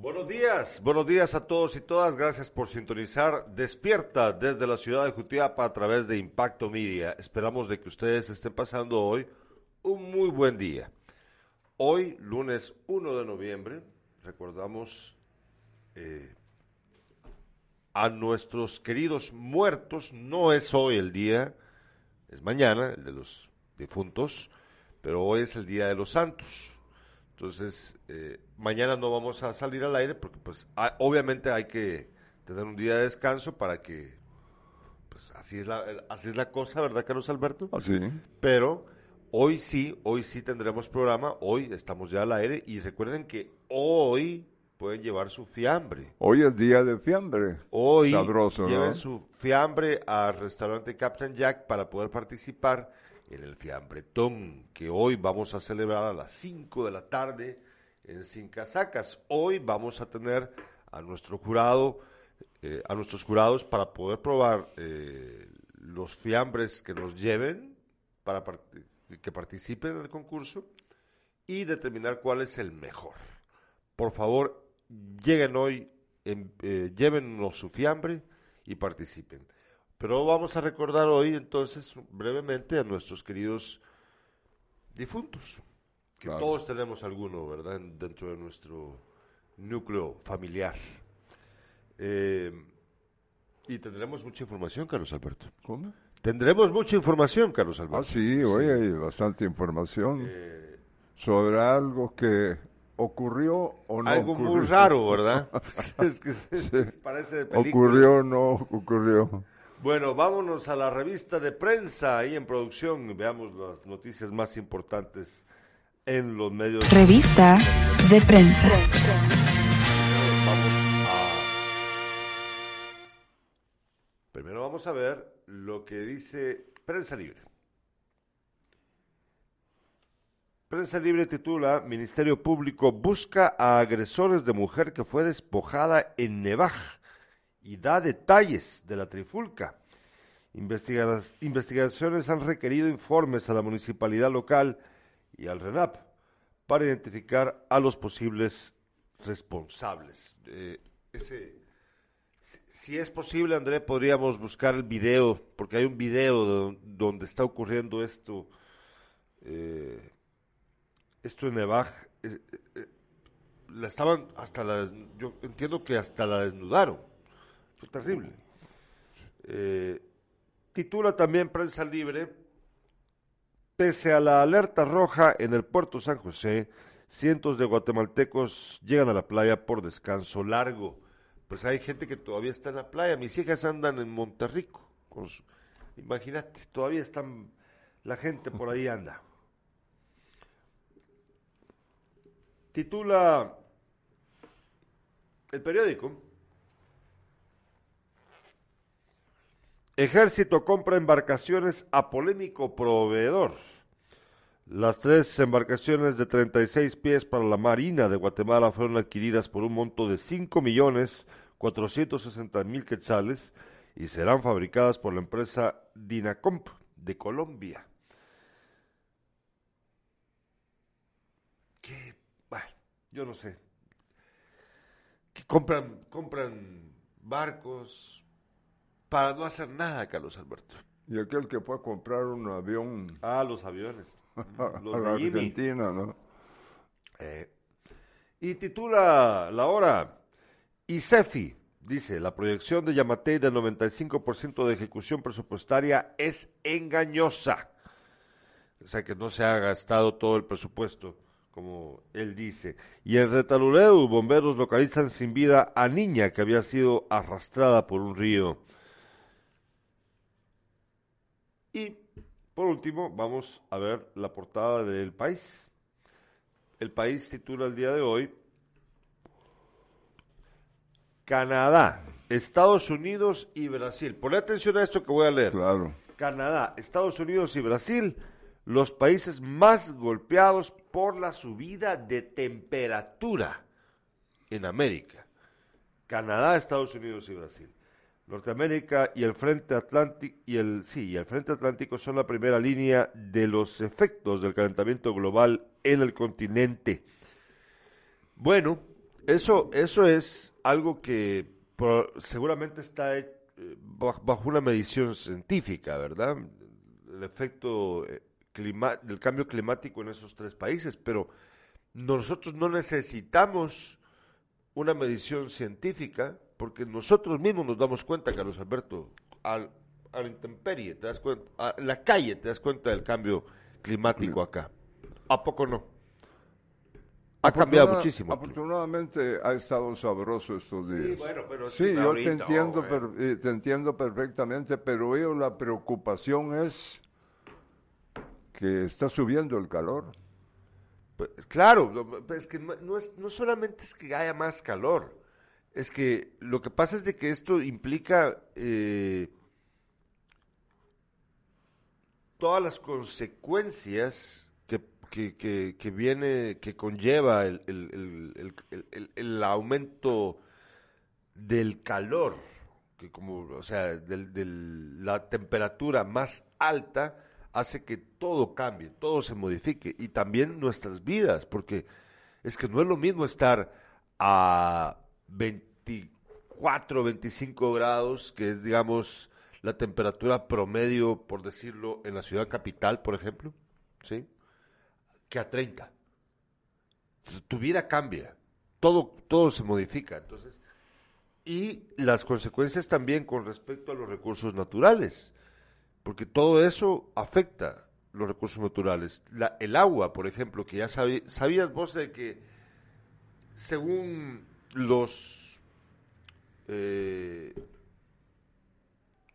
Buenos días, buenos días a todos y todas. Gracias por sintonizar Despierta desde la ciudad de Jutiapa a través de Impacto Media. Esperamos de que ustedes estén pasando hoy un muy buen día. Hoy, lunes 1 de noviembre, recordamos eh, a nuestros queridos muertos. No es hoy el día, es mañana, el de los difuntos, pero hoy es el día de los santos. Entonces, eh, mañana no vamos a salir al aire porque pues obviamente hay que tener un día de descanso para que, pues así es la, así es la cosa, ¿verdad, Carlos Alberto? Así. Pero hoy sí, hoy sí tendremos programa, hoy estamos ya al aire y recuerden que hoy pueden llevar su fiambre. Hoy es día de fiambre. Hoy lleven su fiambre al restaurante Captain Jack para poder participar en el fiambretón que hoy vamos a celebrar a las 5 de la tarde en Sin Casacas. Hoy vamos a tener a nuestro jurado, eh, a nuestros jurados para poder probar eh, los fiambres que nos lleven para que participen en el concurso y determinar cuál es el mejor. Por favor, lleguen hoy, eh, llévenos su fiambre y participen. Pero vamos a recordar hoy entonces brevemente a nuestros queridos difuntos, que todos tenemos alguno, ¿verdad?, dentro de nuestro núcleo familiar. Eh, y tendremos mucha información, Carlos Alberto. ¿Cómo? Tendremos mucha información, Carlos Alberto. Ah, sí, hoy hay bastante información eh, sobre algo que ocurrió o no Algo muy raro, ¿verdad? es que parece de película. Ocurrió o no ocurrió. Bueno, vámonos a la revista de prensa ahí en producción. Veamos las noticias más importantes en los medios. Revista de prensa. Primero vamos a ver lo que dice Prensa Libre. Prensa Libre titula Ministerio Público busca a agresores de mujer que fue despojada en Nevaj y da detalles de la trifulca. investigaciones han requerido informes a la municipalidad local y al RENAP para identificar a los posibles responsables. Eh, si es posible, André, podríamos buscar el video, porque hay un video donde está ocurriendo esto, eh, esto en Nevaj. Eh, la estaban hasta la, yo entiendo que hasta la desnudaron terrible. Eh, titula también Prensa Libre, pese a la alerta roja en el puerto San José, cientos de guatemaltecos llegan a la playa por descanso largo. Pues hay gente que todavía está en la playa. Mis hijas andan en Monterrico. Con Imagínate, todavía están, la gente por ahí anda. Titula el periódico Ejército compra embarcaciones a polémico proveedor. Las tres embarcaciones de 36 pies para la Marina de Guatemala fueron adquiridas por un monto de 5 millones 460 mil quetzales y serán fabricadas por la empresa Dinacomp de Colombia. ¿Qué? Bueno, yo no sé. Que compran, compran barcos, para no hacer nada, Carlos Alberto. Y aquel que fue a comprar un avión. Ah, los aviones. los a la Argentina, ¿no? Eh, y titula la hora. ICEFI dice: la proyección de Yamatei del 95% de ejecución presupuestaria es engañosa. O sea que no se ha gastado todo el presupuesto, como él dice. Y en Retaluleu, bomberos localizan sin vida a niña que había sido arrastrada por un río. Y por último, vamos a ver la portada del país. El país titula el día de hoy Canadá, Estados Unidos y Brasil. Ponle atención a esto que voy a leer. Claro. Canadá, Estados Unidos y Brasil, los países más golpeados por la subida de temperatura en América. Canadá, Estados Unidos y Brasil. Norteamérica y el Frente Atlántico y el sí, el Frente Atlántico son la primera línea de los efectos del calentamiento global en el continente. Bueno, Eso, eso es algo que seguramente está eh, bajo una medición científica, ¿verdad? El efecto eh, del cambio climático en esos tres países, pero nosotros no necesitamos una medición científica porque nosotros mismos nos damos cuenta, Carlos Alberto, al, a la intemperie, te das cuenta, a la calle te das cuenta del cambio climático acá. ¿A poco no? Ha cambiado muchísimo. Afortunadamente ha estado sabroso estos días. Sí, bueno, pero sí, yo te entiendo, eh, te entiendo perfectamente, pero yo la preocupación es que está subiendo el calor. Pues, claro, es que no, es, no solamente es que haya más calor, es que lo que pasa es de que esto implica eh, todas las consecuencias que, que, que, viene, que conlleva el, el, el, el, aumento del calor, que como, o sea, de la temperatura más alta hace que todo cambie, todo se modifique y también nuestras vidas, porque es que no es lo mismo estar a 24, 25 grados, que es, digamos, la temperatura promedio, por decirlo, en la ciudad capital, por ejemplo, ¿sí? que a 30. Tu vida cambia, todo, todo se modifica. Entonces, y las consecuencias también con respecto a los recursos naturales, porque todo eso afecta los recursos naturales. El agua, por ejemplo, que ya sabías vos de que según los eh,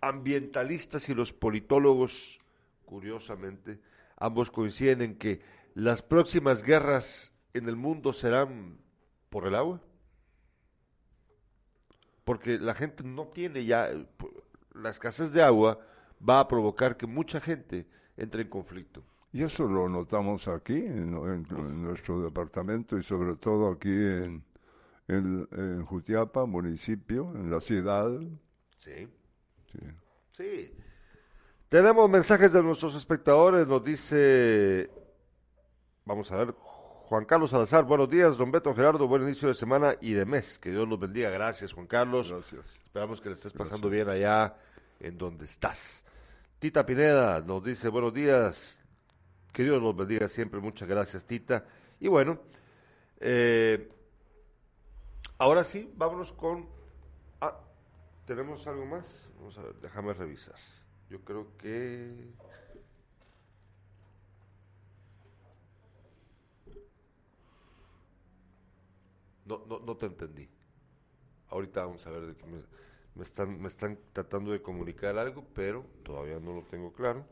ambientalistas y los politólogos, curiosamente, ambos coinciden en que las próximas guerras en el mundo serán por el agua. Porque la gente no tiene ya, la escasez de agua va a provocar que mucha gente entre en conflicto. Y eso lo notamos aquí, en, nuestro departamento y sobre todo aquí en, en, Jutiapa, municipio, en la ciudad. Sí. Sí. sí. Tenemos mensajes de nuestros espectadores, nos dice Vamos a ver, Juan Carlos Salazar, buenos días, don Beto Gerardo, buen inicio de semana y de mes. Que Dios los bendiga. Gracias, Juan Carlos. Gracias. Esperamos que le estés pasando bien allá en donde estás. Tita Pineda nos dice buenos días. Que Dios los bendiga siempre. Muchas gracias, Tita. Y bueno, eh, ahora sí, vámonos con. Ah, ¿tenemos algo más? Vamos a ver, déjame revisar. Yo creo que. No, no, no te entendí. Ahorita vamos a ver de qué me, están, me están tratando de comunicar algo, pero todavía no lo tengo claro.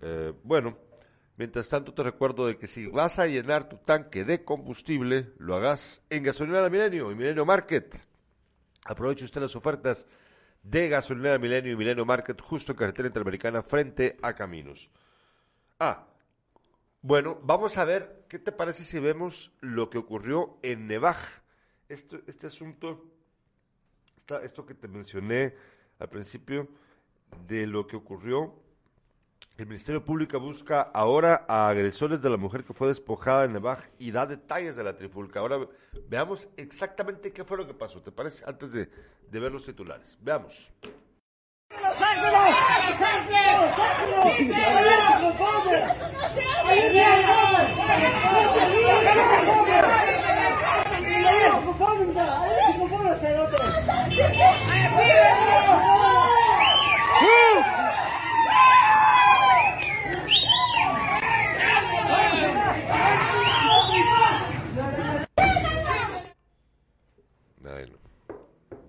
Eh, bueno, mientras tanto te recuerdo de que si vas a llenar tu tanque de combustible, lo hagas en Gasolinera Milenio y Milenio Market. Aproveche usted las ofertas de Gasolinera Milenio y Milenio Market justo en carretera interamericana frente a Caminos. Ah, bueno, vamos a ver, ¿qué te parece si vemos lo que ocurrió en Nevaj? Este, este asunto, esto que te mencioné al principio, de lo que ocurrió, el Ministerio Público busca ahora a agresores de la mujer que fue despojada en Nevaj y da detalles de la trifulca. Ahora veamos exactamente qué fue lo que pasó, ¿te parece? Antes de, de ver los titulares. Veamos.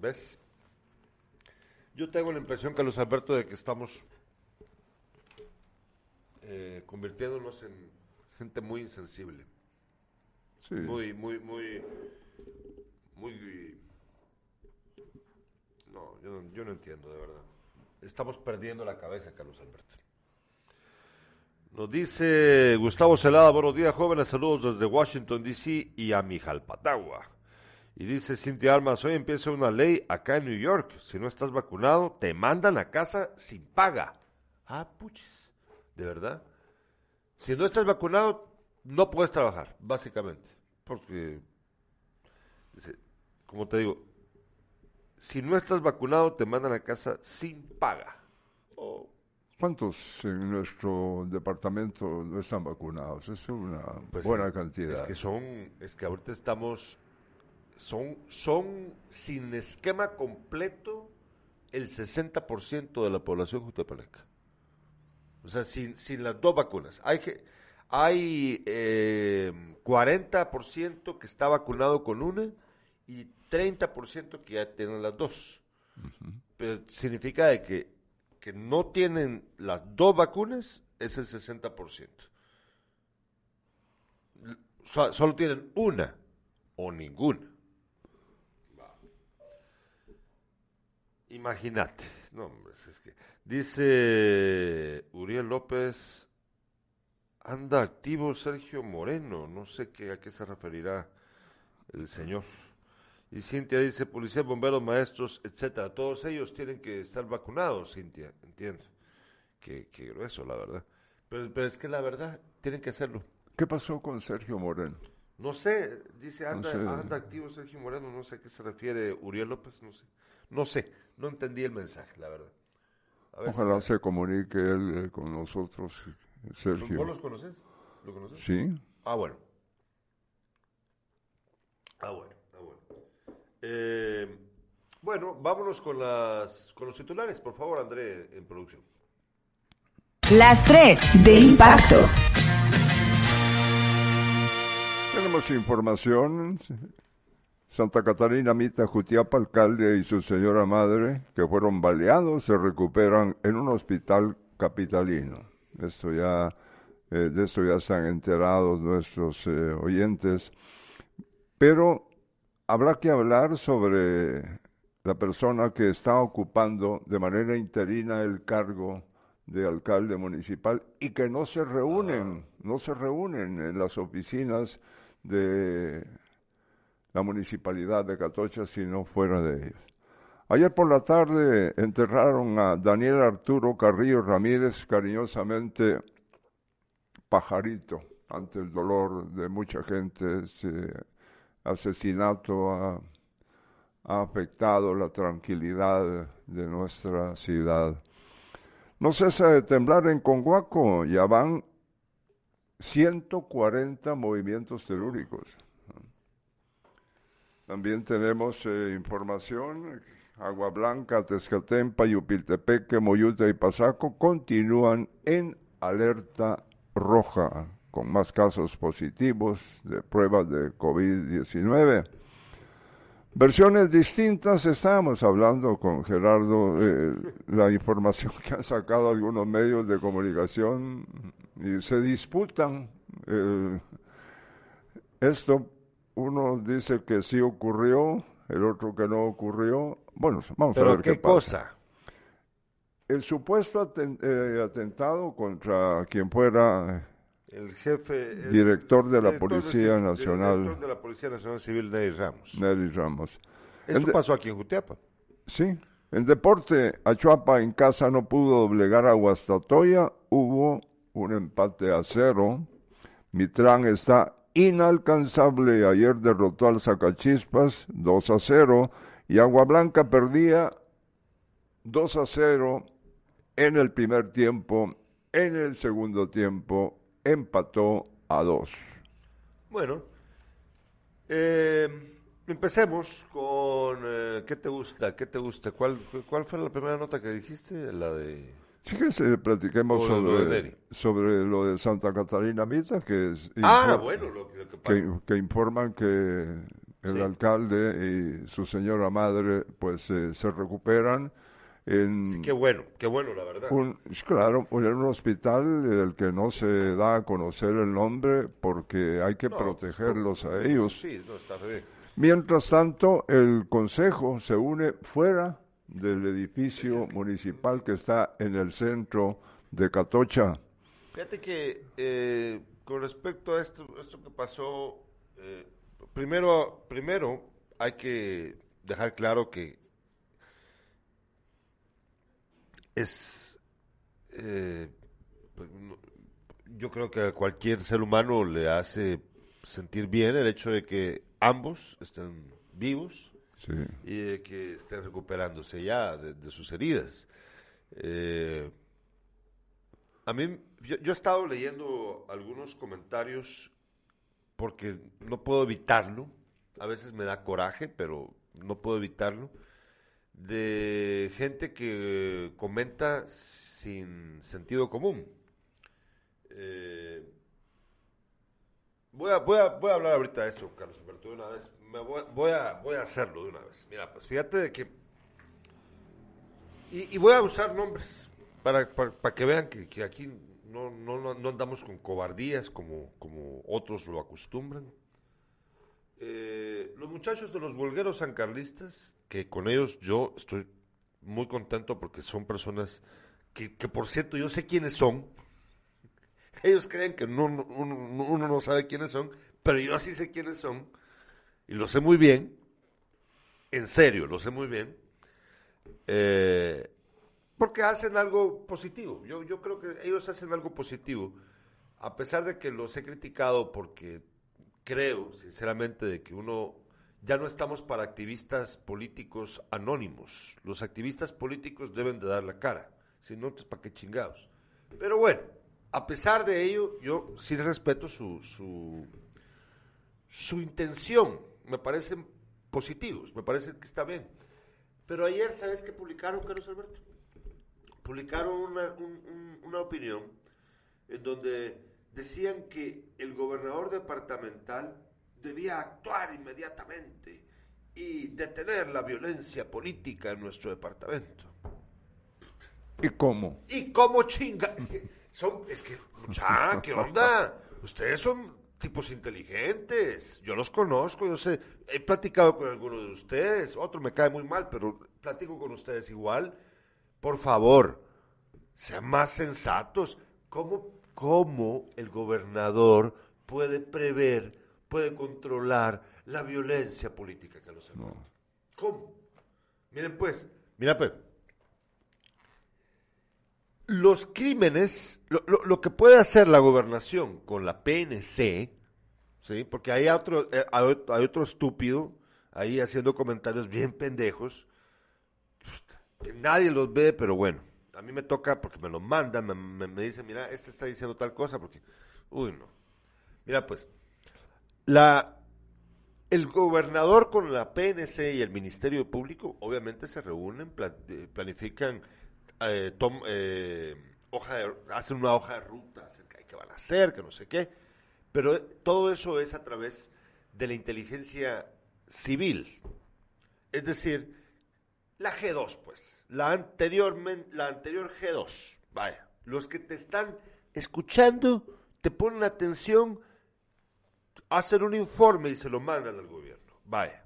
¿Ves? Yo tengo la impresión, Carlos Alberto, de que estamos eh, convirtiéndonos en gente muy insensible. Sí. Muy, muy, muy, muy... No yo, no, yo no entiendo, de verdad. Estamos perdiendo la cabeza, Carlos Alberto. Nos dice Gustavo Celada, buenos días jóvenes, saludos desde Washington, D.C. y a Mijalpatagua. Y dice Cintia Armas, hoy empieza una ley acá en New York. Si no estás vacunado, te mandan a casa sin paga. Ah, puches. ¿De verdad? Si no estás vacunado, no puedes trabajar, básicamente. porque, como te digo, si no estás vacunado te mandan a casa sin paga. ¿Cuántos en nuestro departamento no están vacunados? Es una pues buena cantidad. Es que son, es que ahorita estamos, son, son sin esquema completo el 60% de la población jutepaleca. O sea, sin, sin las dos vacunas. Hay que, hay eh, 40% que está vacunado con una y 30% que ya tienen las dos. Pero significa de que que no tienen las dos vacunas es el 60%. solo tienen una o ninguna. Imagínate. No, es que dice Uriel López, anda activo Sergio Moreno. No sé qué, a qué se referirá el señor. Y Cintia dice, policía, bomberos, maestros, etcétera. Todos ellos tienen que estar vacunados, Cintia, entiendo. Qué, qué grueso, la verdad. Pero, pero, es que la verdad, tienen que hacerlo. ¿Qué pasó con Sergio Moreno? No sé, dice, anda, anda activo Sergio Moreno, no sé a qué se refiere Uriel López, no sé. No sé, no entendí el mensaje, la verdad. Ojalá se comunique él eh, con nosotros, Sergio. ¿Vos los conoces? ¿Lo conoces? Sí. Ah, bueno. Ah, bueno. Eh, bueno, vámonos con, las, con los titulares, por favor, André, en producción. Las tres de impacto. Tenemos información. Santa Catarina Mita Jutiapa, alcalde y su señora madre, que fueron baleados, se recuperan en un hospital capitalino. Esto ya, eh, de esto ya están enterados nuestros eh, oyentes. Pero habrá que hablar sobre la persona que está ocupando de manera interina el cargo de alcalde municipal y que no se reúnen, no se reúnen en las oficinas de la municipalidad de Catocha, sino fuera de ellas. Ayer por la tarde enterraron a Daniel Arturo Carrillo Ramírez, cariñosamente pajarito, ante el dolor de mucha gente asesinato ha, afectado la tranquilidad de nuestra ciudad. No cesa de temblar en Conguaco, ya van 140 movimientos telúricos. También tenemos eh, información, Agua Blanca, Tezcatempa, Yupiltepeque, Moyuta y Pasaco continúan en alerta roja con más casos positivos de pruebas de COVID-19. Versiones distintas, estábamos hablando con Gerardo, eh, la información que han sacado algunos medios de comunicación y se disputan. Eh, esto, uno dice que sí ocurrió, el otro que no ocurrió. Bueno, vamos a ver qué, cosa. El supuesto eh, atentado contra quien fuera el jefe... director de la Policía Nacional. Director de la Policía Nacional Civil, Nery Ramos. Nery Ramos. Esto pasó aquí en Jutiapa. Sí. En deporte, Achuapa en casa no pudo doblegar a Guastatoya. Hubo un empate a cero. Mitrán está inalcanzable. Ayer derrotó al Zacachispas 2 a 0. Y Agua Blanca perdía 2 a 0 en el primer tiempo. En el segundo tiempo empató a dos. Bueno, eh, empecemos con eh, ¿qué te gusta? ¿Qué te gusta? ¿Cuál, ¿Cuál fue la primera nota que dijiste? La de... Sí que se platiquemos sobre, sobre lo de Santa Catarina Mita, que es... Ah, bueno, lo, que, que, informan que el alcalde y su señora madre pues eh, se recuperan en qué bueno, qué bueno, la verdad. Un, claro, en un hospital del que no se da a conocer el nombre porque hay que protegerlos a ellos. Sí, no, está bien. Mientras tanto, el consejo se une fuera del edificio municipal que está en el centro de Catocha. Fíjate que eh, con respecto a esto, esto que pasó, eh, primero, primero hay que dejar claro que es, eh, pues, yo creo que a cualquier ser humano le hace sentir bien el hecho de que ambos estén vivos Y de que estén recuperándose ya de, sus heridas. Eh, a mí, yo, he estado leyendo algunos comentarios porque no puedo evitarlo. A veces me da coraje, pero no puedo evitarlo. De gente que comenta sin sentido común. Eh, voy, a, voy, a, voy a hablar ahorita de esto, Carlos Alberto, de una vez. Me voy, voy, a, voy a hacerlo de una vez. Mira, pues fíjate de que... Y, voy a usar nombres para, para, que vean que, aquí no, no, no, andamos con cobardías como, como otros lo acostumbran. Eh, los muchachos de los volgueros sancarlistas, que con ellos yo estoy muy contento porque son personas que, que por cierto yo sé quiénes son, ellos creen que no, uno, no sabe quiénes son, pero yo sí sé quiénes son, y lo sé muy bien, en serio, lo sé muy bien, eh, porque hacen algo positivo. Yo, yo creo que ellos hacen algo positivo, a pesar de que los he criticado porque creo, sinceramente, de que uno ya no estamos para activistas políticos anónimos. Los activistas políticos deben de dar la cara, si no, ¿para qué chingados? Pero bueno, a pesar de ello, yo sí respeto su, su intención. Me parecen positivos, me parece que está bien. Pero ayer, ¿sabes qué publicaron, Carlos Alberto? Publicaron una, una opinión en donde decían que el gobernador departamental debía actuar inmediatamente y detener la violencia política en nuestro departamento. ¿Y cómo? ¿Y cómo chinga? Son, es que, mucha, ¿qué onda? Ustedes son tipos inteligentes, yo los conozco, yo sé, he platicado con algunos de ustedes, otro me cae muy mal, pero platico con ustedes igual. Por favor, sean más sensatos. ¿Cómo, cómo el gobernador puede prever, puede controlar la violencia política que los no. ¿Cómo? Miren pues, mira pues, los crímenes, lo, que puede hacer la gobernación con la PNC, ¿sí? porque hay otro, eh, hay, otro estúpido ahí haciendo comentarios bien pendejos, que nadie los ve, pero bueno, a mí me toca porque me lo mandan, me, me, dicen, mira, este está diciendo tal cosa, porque, uy, no. Mira, pues, la, el gobernador con la PNC y el Ministerio Público obviamente se reúnen, eh, planifican eh, eh, hoja hacen una hoja de ruta acerca de qué van a hacer, que no sé qué, pero todo eso es a través de la inteligencia civil, es decir, la G2, pues, la la anterior G2, vaya, los que te están escuchando, te ponen atención, hacen un informe y se lo mandan al gobierno, vaya.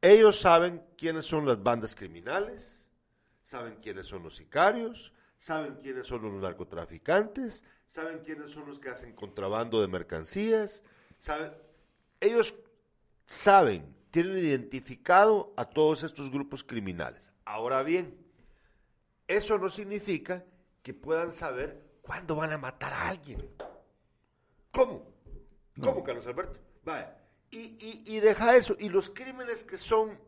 Ellos saben quiénes son las bandas criminales, saben quiénes son los sicarios, saben quiénes son los narcotraficantes, saben quiénes son los que hacen contrabando de mercancías, saben, ellos saben, tienen identificado a todos estos grupos criminales. Ahora bien, eso no significa que puedan saber cuándo van a matar a alguien. ¿Cómo? ¿Cómo, Carlos Alberto? Vaya. Y, y, y deja eso. Y los crímenes que son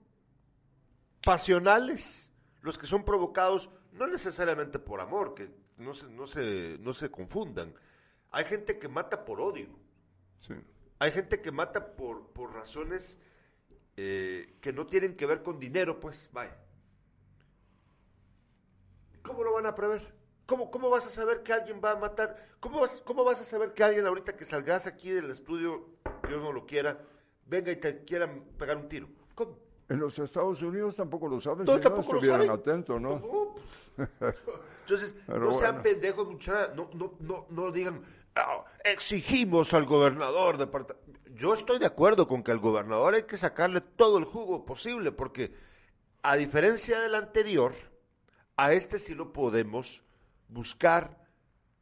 pasionales, los que son provocados no necesariamente por amor, que no se, no se, no se confundan. Hay gente que mata por odio. Hay gente que mata por, por razones eh, que no tienen que ver con dinero, pues vaya. ¿Cómo lo van a prever? ¿Cómo, ¿Cómo vas a saber que alguien va a matar? ¿Cómo vas, ¿Cómo vas a saber que alguien ahorita que salgas aquí del estudio, Dios no lo quiera, venga y te quiera pegar un tiro? ¿Cómo? En los Estados Unidos tampoco lo saben, no, si no estuvieran atentos, ¿no? Entonces, no sean pendejos, muchachos, no, no, no, no digan, ah, exigimos al gobernador de Yo estoy de acuerdo con que al gobernador hay que sacarle todo el jugo posible, porque a diferencia del anterior, a este sí lo podemos buscar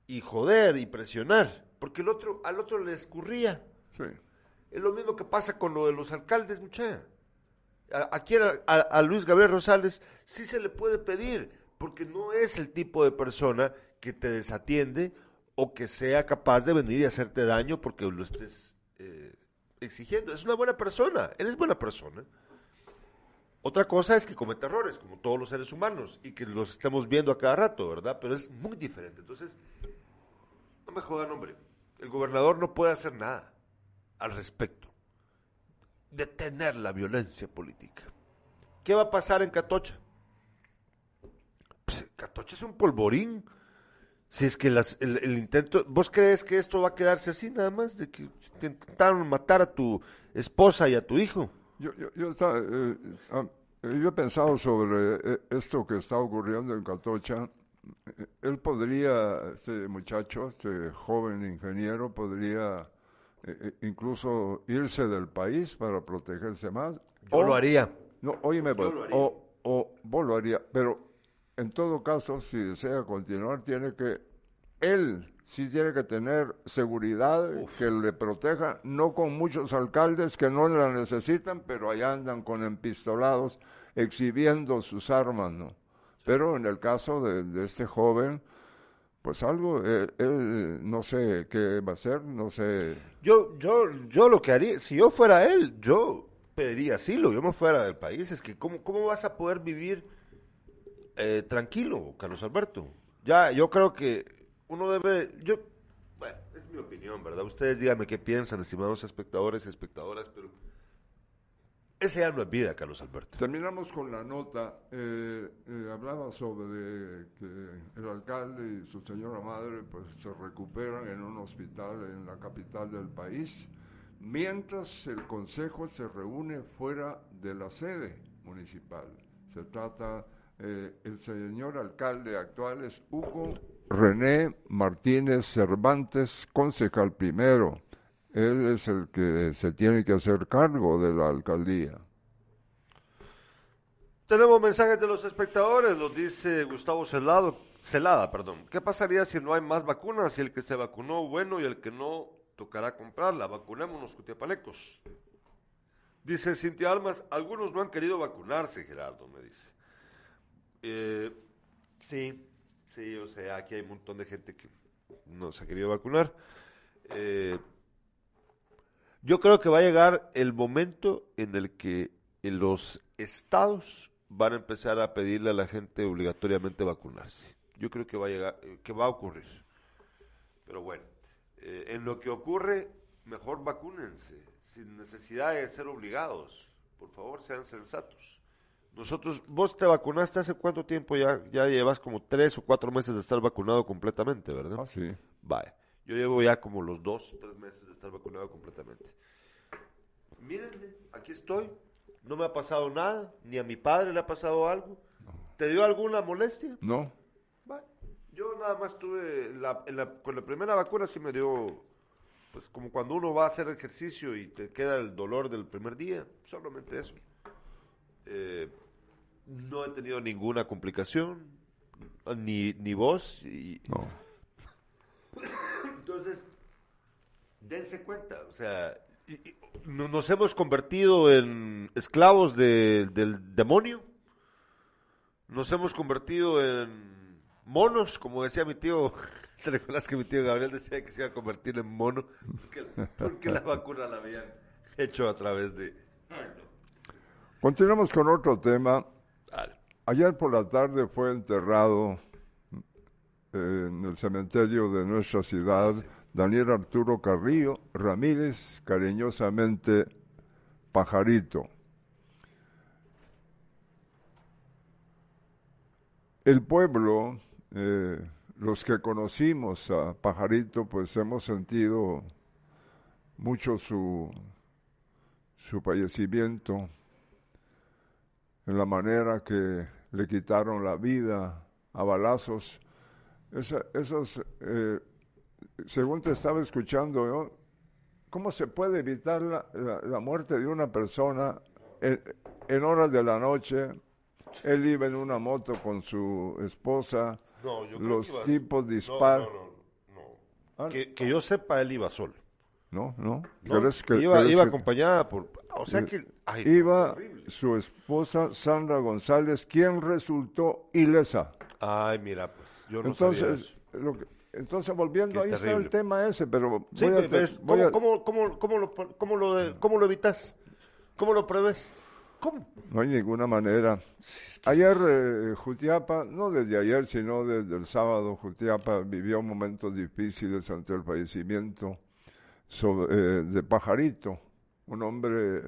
y joder y presionar, porque el otro, al otro le escurría. Sí. Es lo mismo que pasa con lo de los alcaldes, muchachos aquí a, Luis Gabriel Rosales sí se le puede pedir, porque no es el tipo de persona que te desatiende o que sea capaz de venir y hacerte daño porque lo estés eh, exigiendo. Es una buena persona, él es buena persona. Otra cosa es que comete errores, como todos los seres humanos, y que los estemos viendo a cada rato, ¿verdad? Pero es muy diferente. Entonces, no me jodan, hombre. El gobernador no puede hacer nada al respecto. Detener la violencia política. ¿Qué va a pasar en Catocha? Pues, Catocha es un polvorín. Si es que el, intento, ¿vos crees que esto va a quedarse así nada más? De que intentaron matar a tu esposa y a tu hijo. Yo, yo, yo, eh, ah, yo he pensado sobre eh, esto que está ocurriendo en Catocha. Él podría, este muchacho, este joven ingeniero, podría eh, incluso irse del país para protegerse más. Yo lo haría. No, oíme, pues, o, o vos lo haría, pero en todo caso, si desea continuar, tiene que, él sí tiene que tener seguridad que le proteja, no con muchos alcaldes que no la necesitan, pero allá andan con empistolados exhibiendo sus armas, ¿no? Pero en el caso de, este joven, pues algo, él, él, no sé qué va a hacer, no sé. Yo, yo, yo lo que haría, si yo fuera él, yo pediría asilo, yo me fuera del país, es que cómo, cómo vas a poder vivir eh, tranquilo, Carlos Alberto. Ya, yo creo que uno debe, yo, bueno, es mi opinión, ¿verdad? Ustedes díganme qué piensan, estimados espectadores y espectadoras, pero ese no es vida, Carlos Alberto. Terminamos con la nota. Eh, eh, hablaba sobre que el alcalde y su señora madre pues se recuperan en un hospital en la capital del país, mientras el consejo se reúne fuera de la sede municipal. Se trata eh, el señor alcalde actual es Hugo René Martínez Cervantes, concejal primero. Él es el que se tiene que hacer cargo de la alcaldía. Tenemos mensajes de los espectadores, nos dice Gustavo Celado, Celada. Perdón. ¿Qué pasaría si no hay más vacunas? Si el que se vacunó, bueno, y el que no, tocará comprarla. Vacunémonos, cutiapalecos. Dice Cintia Almas, algunos no han querido vacunarse, Gerardo, me dice. Eh, sí, sí, o sea, aquí hay un montón de gente que no se ha querido vacunar. Eh, yo creo que va a llegar el momento en el que los estados van a empezar a pedirle a la gente obligatoriamente vacunarse. Yo creo que va a llegar, que va a ocurrir. Pero bueno, eh, en lo que ocurre, mejor vacúnense, sin necesidad de ser obligados. Por favor, sean sensatos. Nosotros, vos te vacunaste hace cuánto tiempo ya, ya llevas como tres o cuatro meses de estar vacunado completamente, ¿verdad? Ah, sí. Vale. Yo llevo ya como los dos, tres meses de estar vacunado completamente. Mírenme, aquí estoy. No me ha pasado nada, ni a mi padre le ha pasado algo. ¿Te dio alguna molestia? No. Vale. Yo nada más tuve, la, con la primera vacuna sí me dio, pues como cuando uno va a hacer ejercicio y te queda el dolor del primer día, solamente eso. Eh, no he tenido ninguna complicación, ni, ni vos. Y... No. Entonces, dense cuenta, o sea, nos hemos convertido en esclavos del demonio, nos hemos convertido en monos, como decía mi tío, ¿te recuerdas que mi tío Gabriel decía que se iba a convertir en mono? Porque, la vacuna la habían hecho a través de... Continuamos con otro tema. Ayer por la tarde fue enterrado en el cementerio de nuestra ciudad Daniel Arturo Carrillo Ramírez, cariñosamente Pajarito. El pueblo, eh, los que conocimos a Pajarito, pues hemos sentido mucho su, su fallecimiento en la manera que le quitaron la vida a balazos. Esos, eh, según te estaba escuchando, ¿cómo se puede evitar la, muerte de una persona en, horas de la noche? Él iba en una moto con su esposa, los tipos disparan. Ah, que, yo sepa, él iba solo. No, no. que, iba, iba acompañada por... O sea que... iba su esposa Sandra González, quien resultó ilesa. Ay, mira, yo no Entonces, Lo que, entonces volviendo, ahí está el tema ese, pero ¿cómo, lo, evitas? ¿Cómo lo prevés? ¿Cómo? No hay ninguna manera. Ayer eh, Jutiapa, no desde ayer, sino desde el sábado, Jutiapa vivió momentos difíciles ante el fallecimiento eh, de Pajarito, un hombre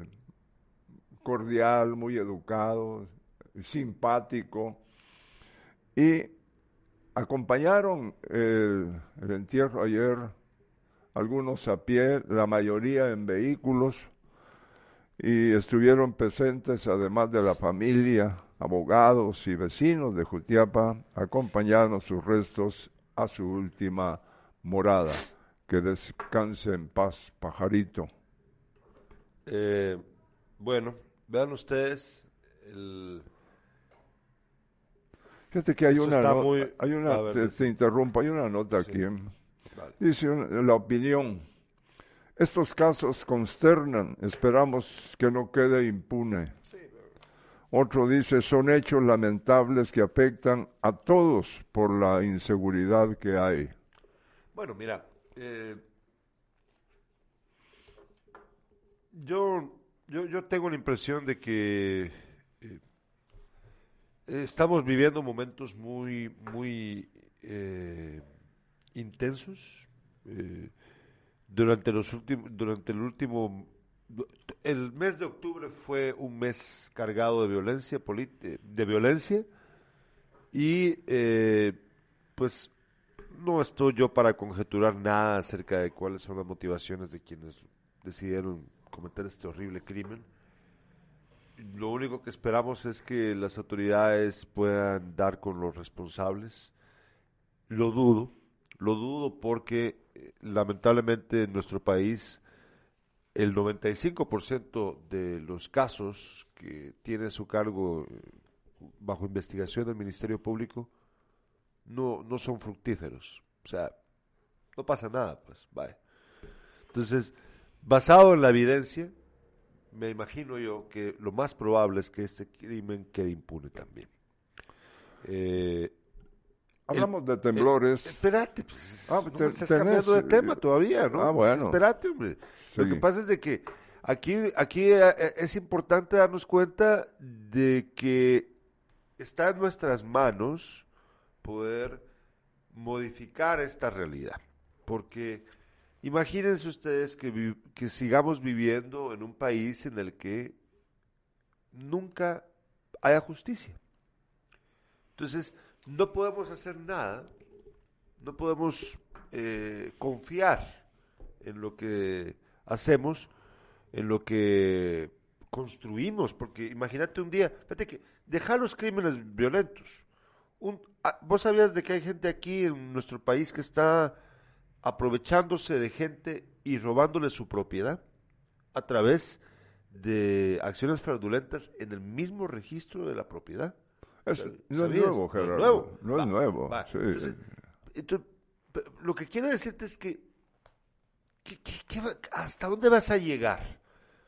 cordial, muy educado, simpático, y acompañaron el, el entierro ayer algunos a pie, la mayoría en vehículos, y estuvieron presentes, además de la familia, abogados y vecinos de Jutiapa, acompañando sus restos a su última morada. Que descanse en paz, pajarito. Eh, bueno, vean ustedes el... Fíjate que hay una, hay una te, interrumpo, hay una nota aquí. Dice la opinión estos casos consternan, esperamos que no quede impune. Otro dice, son hechos lamentables que afectan a todos por la inseguridad que hay. Bueno, mira, eh, yo, yo, yo, tengo la impresión de que estamos viviendo momentos muy, muy eh, intensos durante los últimos durante el último el mes de octubre fue un mes cargado de violencia de violencia y eh, pues no estoy yo para conjeturar nada acerca de cuáles son las motivaciones de quienes decidieron cometer este horrible crimen. Lo único que esperamos es que las autoridades puedan dar con los responsables. Lo dudo, lo dudo porque eh, lamentablemente en nuestro país el 95% de los casos que tiene su cargo eh, bajo investigación del Ministerio Público no, no son fructíferos. O sea, no pasa nada, pues, vaya. Entonces, basado en la evidencia, me imagino yo que lo más probable es que este crimen quede impune también. Eh, Hablamos de temblores. espérate, pues, ah, no estás cambiando de tema todavía, ¿no? Ah, bueno. espérate, hombre. Lo que pasa es de que aquí, aquí eh, eh, es importante darnos cuenta de que está en nuestras manos poder modificar esta realidad. Porque imagínense ustedes que, que sigamos viviendo en un país en el que nunca haya justicia. Entonces, no podemos hacer nada, no podemos eh, confiar en lo que hacemos, en lo que construimos, porque imagínate un día, fíjate que dejar los crímenes violentos. Un, ah, ¿Vos sabías de que hay gente aquí en nuestro país que está aprovechándose de gente y robándole su propiedad a través de acciones fraudulentas en el mismo registro de la propiedad? no es nuevo, Gerardo. No es nuevo. lo que quiero decirte es que, ¿hasta dónde vas a llegar?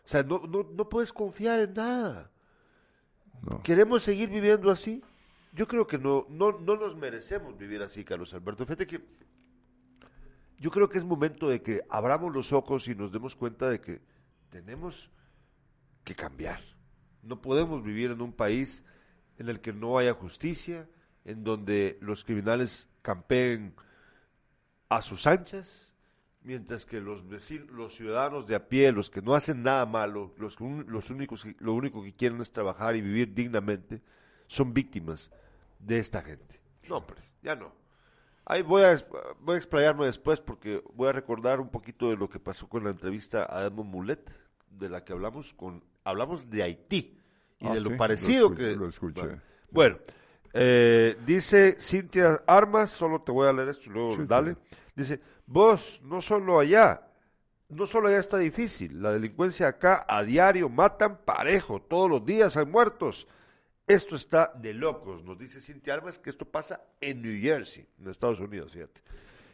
O sea, no, no, no puedes confiar en nada. ¿Queremos seguir viviendo así? Yo creo que no, no, no nos merecemos vivir así, Carlos Alberto. Fíjate que yo creo que es momento de que abramos los ojos y nos demos cuenta de que tenemos que cambiar. No podemos vivir en un país en el que no haya justicia, en donde los criminales campeen a sus anchas, mientras que los vecinos, los ciudadanos de a pie, los que no hacen nada malo, los, los únicos, lo único que quieren es trabajar y vivir dignamente, son víctimas de esta gente. No, hombre, ya no. Ahí voy a, voy a explayarme después porque voy a recordar un poquito de lo que pasó con la entrevista a Edmond Mulet, de la que hablamos con, hablamos de Haití y ah, de lo parecido que... Lo escuché. Bueno, eh, dice Cintia Armas, solo te voy a leer esto y luego dale. Dice, vos, no solo allá, no solo allá está difícil, la delincuencia acá a diario matan parejo, todos los días hay muertos. Esto está de locos, nos dice Cintia Armas que esto pasa en New Jersey, en Estados Unidos, fíjate.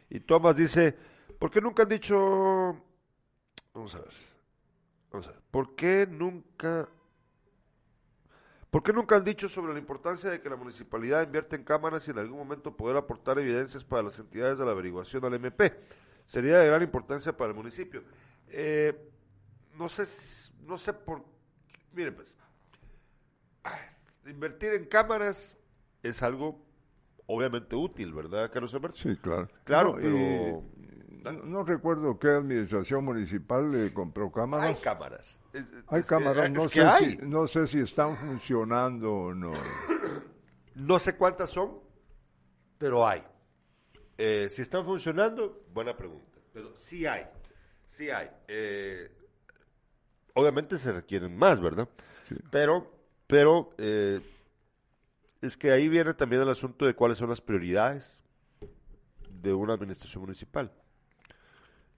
Y Thomas dice, ¿por qué nunca han dicho... Vamos a ver. Vamos a ver. ¿Por qué nunca ¿Por qué nunca han dicho sobre la importancia de que la municipalidad invierte en cámaras y en algún momento poder aportar evidencias para las entidades de la averiguación al MP? Sería de gran importancia para el municipio. Eh, no sé, no sé por... Miren, pues, invertir en cámaras es algo obviamente útil, ¿verdad, Carlos Alberto? Sí, claro. Claro, pero... No, recuerdo qué administración municipal le compró cámaras. Hay cámaras. hay cámaras, no, sé Si, no sé si están funcionando o no. No sé cuántas son, pero hay. Eh, si están funcionando, buena pregunta. Pero sí hay, sí hay. Eh, obviamente se requieren más, ¿verdad? Pero, pero eh, es que ahí viene también el asunto de cuáles son las prioridades de una administración municipal.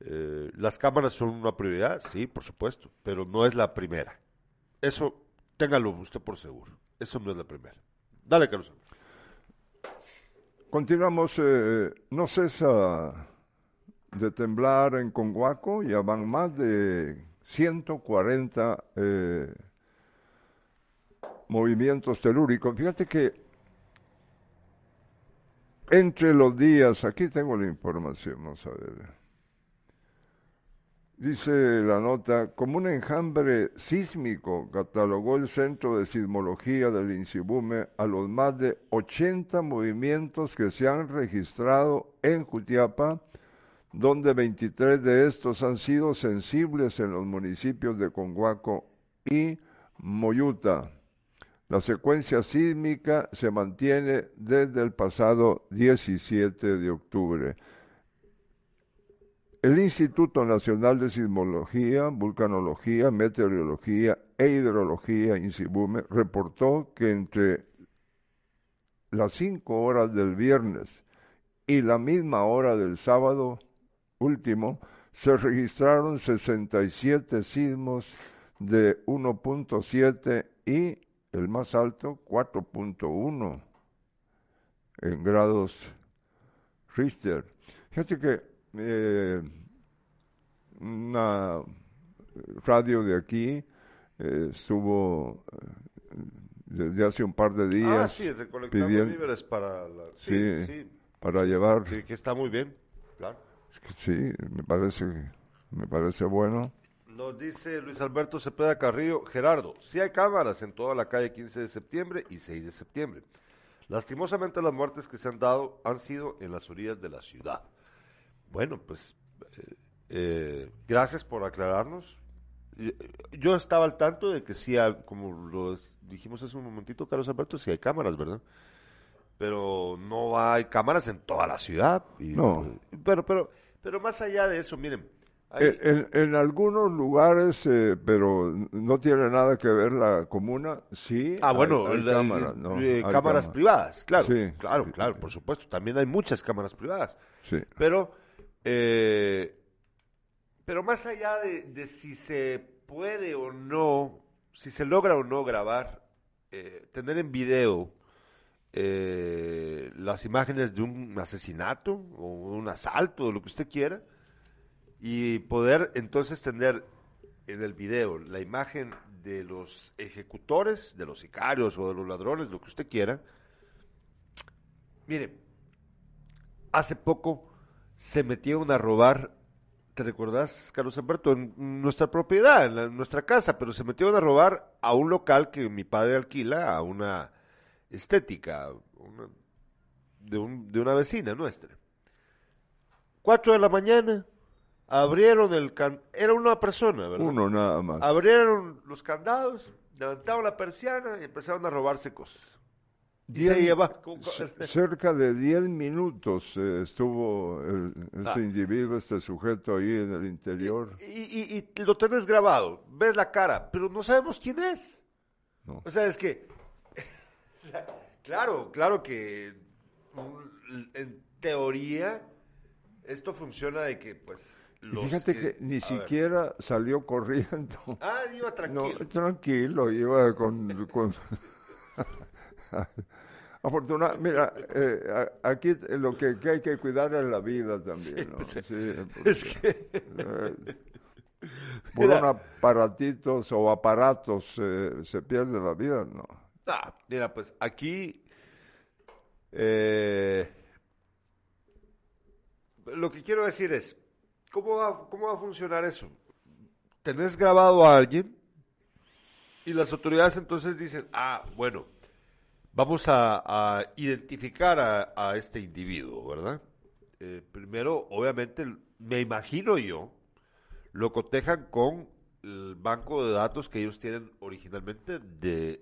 Eh, las cámaras son una prioridad, sí, por supuesto, pero no es la primera. Eso, téngalo usted por seguro. Eso no es la primera. Dale, Carlos. Continuamos, eh, no cesa de temblar en Conguaco, ya van más de 140 eh, movimientos telúricos. Fíjate que entre los días, aquí tengo la información, vamos a ver. Dice la nota, como un enjambre sísmico, catalogó el Centro de Sismología del INSIBUME a los más de 80 movimientos que se han registrado en Jutiapa, donde 23 de estos han sido sensibles en los municipios de Conguaco y Moyuta. La secuencia sísmica se mantiene desde el pasado 17 de octubre. El Instituto Nacional de Sismología, Vulcanología, Meteorología e Hidrología, INSIBUME, reportó que entre las 5 horas del viernes y la misma hora del sábado último, se registraron 67 sismos de 1.7 y el más alto 4.1 en grados Richter. Fíjate que eh, una radio de aquí eh, estuvo eh, desde hace un par de días ah, sí, pidiendo, víveres para sí, para llevar. Sí, que está muy bien claro. Sí me parece me parece bueno nos dice Luis Alberto Cepeda Carrillo Gerardo sí hay cámaras en toda la calle 15 de septiembre y 6 de septiembre lastimosamente las muertes que se han dado han sido en las orillas de la ciudad bueno, pues eh, eh, gracias por aclararnos. Yo estaba al tanto de que sí, como lo dijimos hace un momentito, Carlos Alberto, sí hay cámaras, ¿verdad? Pero no hay cámaras en toda la ciudad. no. Pero, pero, pero más allá de eso, miren. En, algunos lugares, eh, pero no tiene nada que ver la comuna, sí. Ah, bueno, cámaras, no, cámaras privadas, claro. claro, claro, por supuesto. También hay muchas cámaras privadas. Sí. Pero eh, pero más allá de, si se puede o no, si se logra o no grabar, eh, tener en video eh, las imágenes de un asesinato o un asalto, o lo que usted quiera, y poder entonces tener en el video la imagen de los ejecutores, de los sicarios o de los ladrones, lo que usted quiera. Mire, hace poco se metieron a robar, ¿te recordás, Carlos Alberto? En nuestra propiedad, en, nuestra casa, pero se metieron a robar a un local que mi padre alquila a una estética de, un, de una vecina nuestra. Cuatro de la mañana, abrieron el can era una persona, ¿verdad? Uno nada más. Abrieron los candados, levantaron la persiana y empezaron a robarse cosas cerca de 10 minutos eh, estuvo este ah. individuo, este sujeto ahí en el interior. Y, lo tenés grabado, ves la cara, pero no sabemos quién es. O sea, es que, claro, claro que en teoría esto funciona de que pues... Fíjate que, ni siquiera salió corriendo. Ah, iba tranquilo. tranquilo, iba con Afortunadamente, mira, eh, aquí lo que, hay que cuidar es la vida también, ¿no? Sí, es que... Eh, por un aparatitos o aparatos se pierde la vida, no. Ah, mira, pues aquí eh, lo que quiero decir es, ¿cómo va, ¿cómo va a funcionar eso? Tenés grabado a alguien y las autoridades entonces dicen, ah, bueno, vamos a, identificar a, este individuo, ¿verdad? Eh, primero, obviamente, me imagino yo, lo cotejan con el banco de datos que ellos tienen originalmente de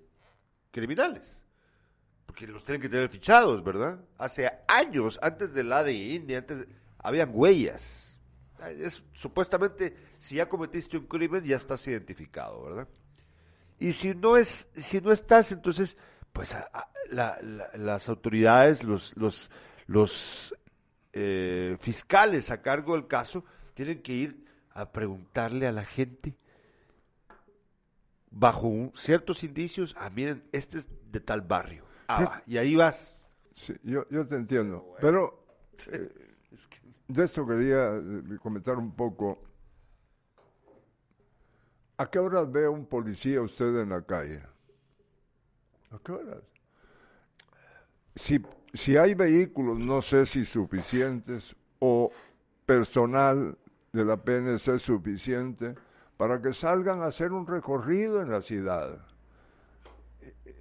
criminales. Porque los tienen que tener fichados, ¿verdad? Hace años, antes del ADN, antes, habían huellas. Es, supuestamente, si ya cometiste un crimen, ya estás identificado, ¿verdad? Y si no es, si no estás, entonces, pues las autoridades, los, los, los eh, fiscales a cargo del caso, tienen que ir a preguntarle a la gente bajo ciertos indicios, ah, miren, este es de tal barrio. Ah, y ahí vas. Sí, yo, yo te entiendo, pero eh, de esto quería eh, comentar un poco. ¿A qué horas ve un policía usted en la calle? ¿A qué horas? Si, si hay vehículos, no sé si suficientes o personal de la PNC suficiente para que salgan a hacer un recorrido en la ciudad.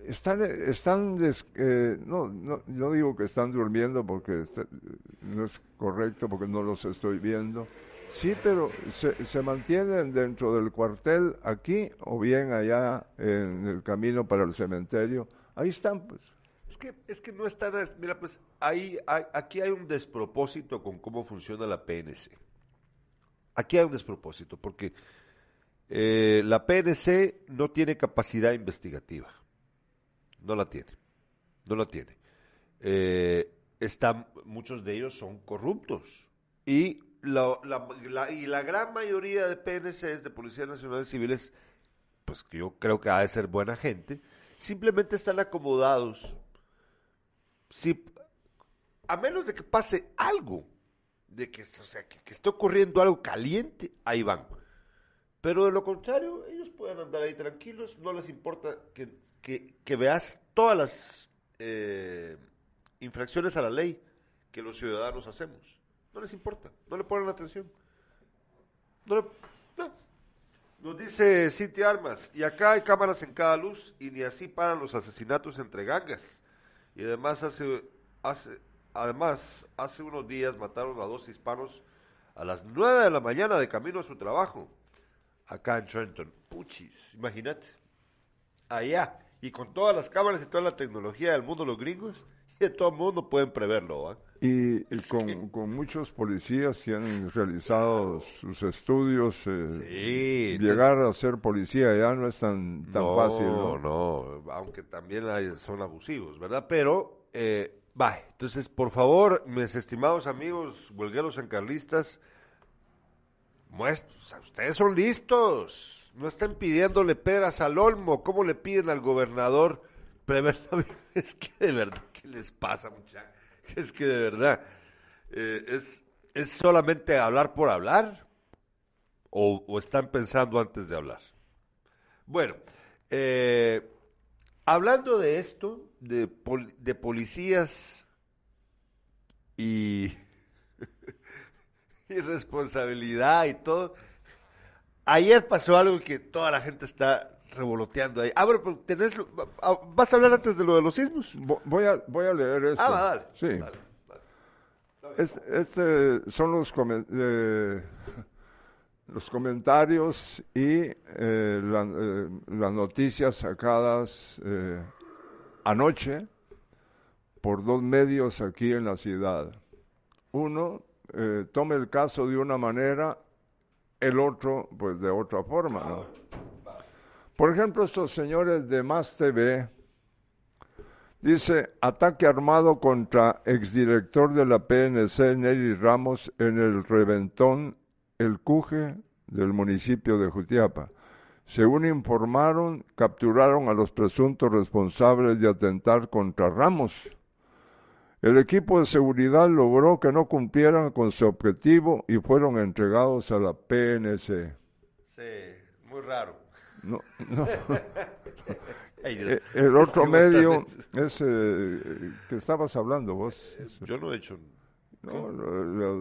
Están, están eh, no, no, no, digo que están durmiendo porque no es correcto porque no los estoy viendo. Sí, pero se, se mantienen dentro del cuartel aquí o bien allá en el camino para el cementerio. Ahí están, pues. Es que, es que no están, mira, pues ahí, aquí hay un despropósito con cómo funciona la PNC. Aquí hay un despropósito, porque eh, la PNC no tiene capacidad investigativa. No la tiene. No la tiene. Eh, están, muchos de ellos son corruptos. Y la, gran mayoría de PNCs, de Policías Nacionales Civiles, pues que yo creo que ha de ser buena gente, simplemente están acomodados. Si, a menos de que pase algo, de que, o sea, que esté ocurriendo algo caliente, ahí van. Pero de lo contrario, ellos pueden andar ahí tranquilos, no les importa que, que, veas todas las eh, infracciones a la ley que los ciudadanos hacemos. No les importa, no le ponen atención. No, Nos dice Cintia Armas, y acá hay cámaras en cada luz y ni así paran los asesinatos entre gangas. Y además hace, hace, además, hace unos días mataron a dos hispanos a las nueve de la mañana de camino a su trabajo acá en Trenton. Puchis, imagínate. Allá. Y con todas las cámaras y toda la tecnología del mundo, los gringos, y de todo el mundo pueden preverlo. Y, con, muchos policías que han realizado sus estudios, eh, llegar a ser policía ya no es tan, tan fácil. No, no, aunque también hay, son abusivos, ¿verdad? Pero, eh, entonces, por favor, mis estimados amigos huelgueros sancarlistas, Muestros, ustedes son listos. No están pidiéndole peras al olmo. ¿Cómo le piden al gobernador prever Es que de verdad, ¿qué les pasa, muchachos? Es que de verdad, eh, es, es solamente hablar por hablar. O, están pensando antes de hablar. Bueno, eh, hablando de esto, de, de policías y irresponsabilidad y todo. Ayer pasó algo que toda la gente está revoloteando ahí. Ah, bueno, tenés, ah, ¿vas a hablar antes de lo de los sismos? Voy a, voy a leer esto. Ah, dale. Sí. Este, son los, eh, los comentarios y eh, eh, las noticias sacadas anoche por dos medios aquí en la ciudad. Uno eh, tome el caso de una manera, el otro pues de otra forma. Por ejemplo, estos señores de Más TV, dice, ataque armado contra exdirector de la PNC, Nelly Ramos, en el Reventón, el Cuje del municipio de Jutiapa. Según informaron, capturaron a los presuntos responsables de atentar contra Ramos el equipo de seguridad logró que no cumplieran con su objetivo y fueron entregados a la PNC. Sí, muy raro. No, no. Eh, el otro medio es eh, que estabas hablando vos. Yo no he hecho. No,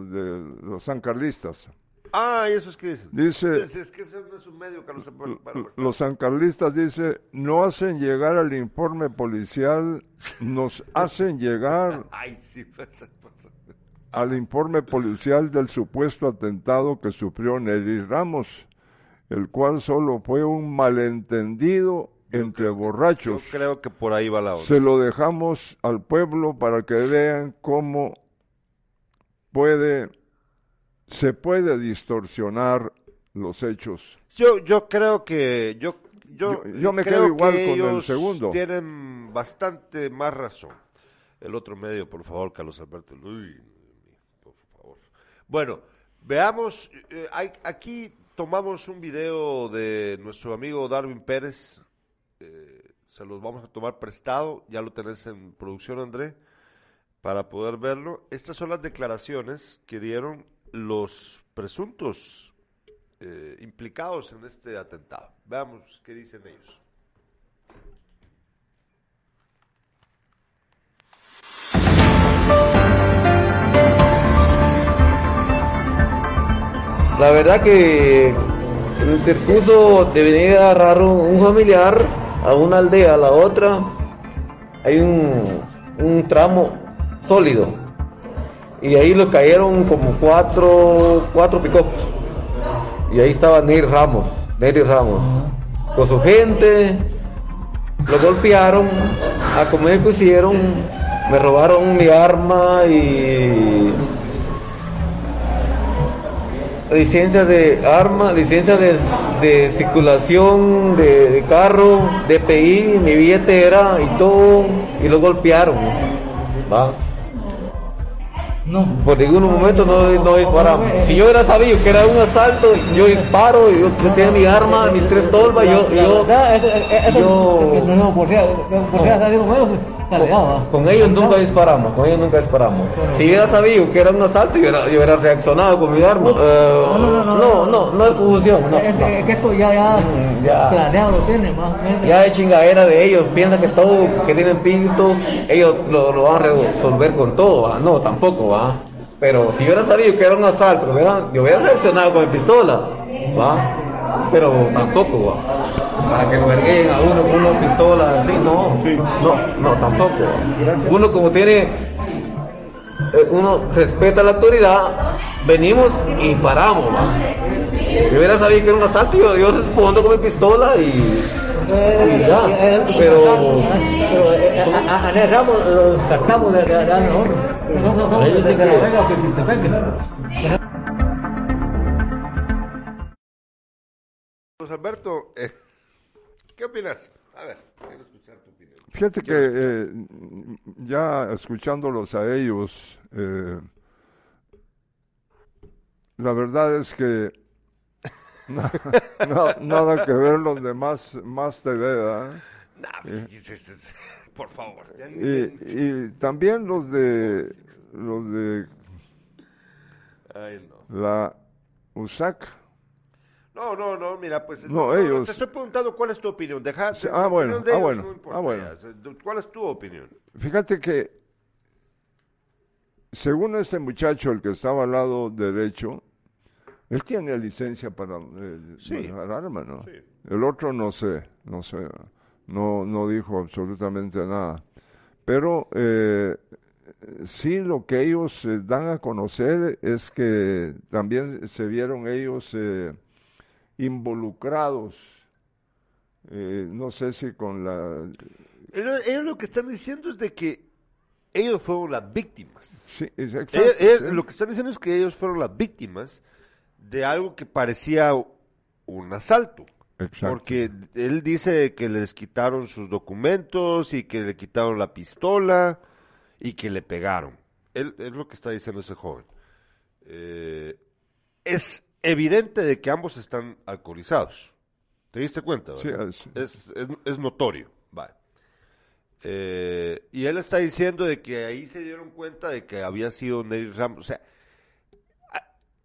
de los sancarlistas. Ah, eso es que dice. Dice. Es, que eso no es un medio, Carlos. los sancarlistas dice, no hacen llegar al informe policial, nos hacen llegar Ay, sí, pues, al informe policial del supuesto atentado que sufrió Nery Ramos, el cual solo fue un malentendido entre borrachos. Yo creo que por ahí va la otra. Se lo dejamos al pueblo para que vean cómo puede se puede distorsionar los hechos. Yo yo creo que yo yo, yo, me quedo igual con el segundo. Tienen bastante más razón. El otro medio, por favor, Carlos Alberto. Uy, por favor. Bueno, veamos. Eh, hay, aquí tomamos un video de nuestro amigo Darwin Pérez. Eh, se los vamos a tomar prestado. Ya lo tenés en producción, André, para poder verlo. Estas son las declaraciones que dieron los presuntos eh, implicados en este atentado. Veamos qué dicen ellos. La verdad que percurso de venir a agarrar un familiar a una aldea a la otra, hay un, un tramo sólido y ahí lo cayeron como cuatro, cuatro pick Y ahí estaba Nery Ramos, Nery Ramos, con su gente, lo golpearon, a comer que hicieron, me robaron mi arma y licencia de arma, licencia de, circulación de, carro, DPI, mi billetera y todo, y lo golpearon. ¿va? No. Por ningún momento no, no disparamos. Si yo hubiera sabido que era un asalto, yo disparo, yo, tenía mi arma, mis tres tolvas, yo... yo, yo con, ellos nunca disparamos, con ellos nunca disparamos. Si hubiera sabido que era un asalto, yo hubiera, yo hubiera reaccionado con mi arma. Eh, no, no, no, no, no, no, es fusión. es, que esto ya, ya, mm, ya planeado lo tiene, más. Ya es chingadera de ellos, piensan que todo, que tienen pisto, ellos lo, lo van a resolver con todo, ¿va? no, tampoco, va. Pero si yo hubiera sabido que era un asalto, yo hubiera reaccionado con mi pistola, va. Pero tampoco, va para que lo erguen a uno con una pistola así, no, no, no, tampoco. Uno como tiene, eh, uno respeta la autoridad, venimos y paramos. Yo hubiera sabido que era un asalto, yo, yo respondo con mi pistola y, ya, pero... a, a, Ramos lo descartamos de la no, no, no, que la venga, que te Alberto, eh, ¿Qué opinas? A ver, quiero escuchar tu opinión. Fíjate que eh, ya escuchándolos a ellos, eh, la verdad es que nada que ver los demás más TV, ¿verdad? por favor. Y, y, también los de los de Ay, no. la USAC no, no, no, mira, pues no, ellos... te estoy preguntando cuál es tu opinión. Deja, ah, bueno, ah, bueno, ah, bueno. ¿Cuál es tu opinión? Fíjate que, según este muchacho, el que estaba al lado derecho, él tiene licencia para eh, sí. arma, ¿no? Sí. El otro no sé, no sé, no, no dijo absolutamente nada. Pero eh, sí lo que ellos eh, dan a conocer es que también se vieron ellos eh, involucrados, eh, no sé si con la... Ellos, lo que están diciendo es de que ellos fueron las víctimas. Sí, exacto. Lo que están diciendo es que ellos fueron las víctimas de algo que parecía un asalto. Exacto. Porque él dice que les quitaron sus documentos y que le quitaron la pistola y que le pegaron. Él, es lo que está diciendo ese joven. Eh, es evidente de que ambos están alcoholizados. ¿Te diste cuenta? Sí, es, es, notorio. Eh, y él está diciendo de que ahí se dieron cuenta de que había sido Nery Ramos. O sea,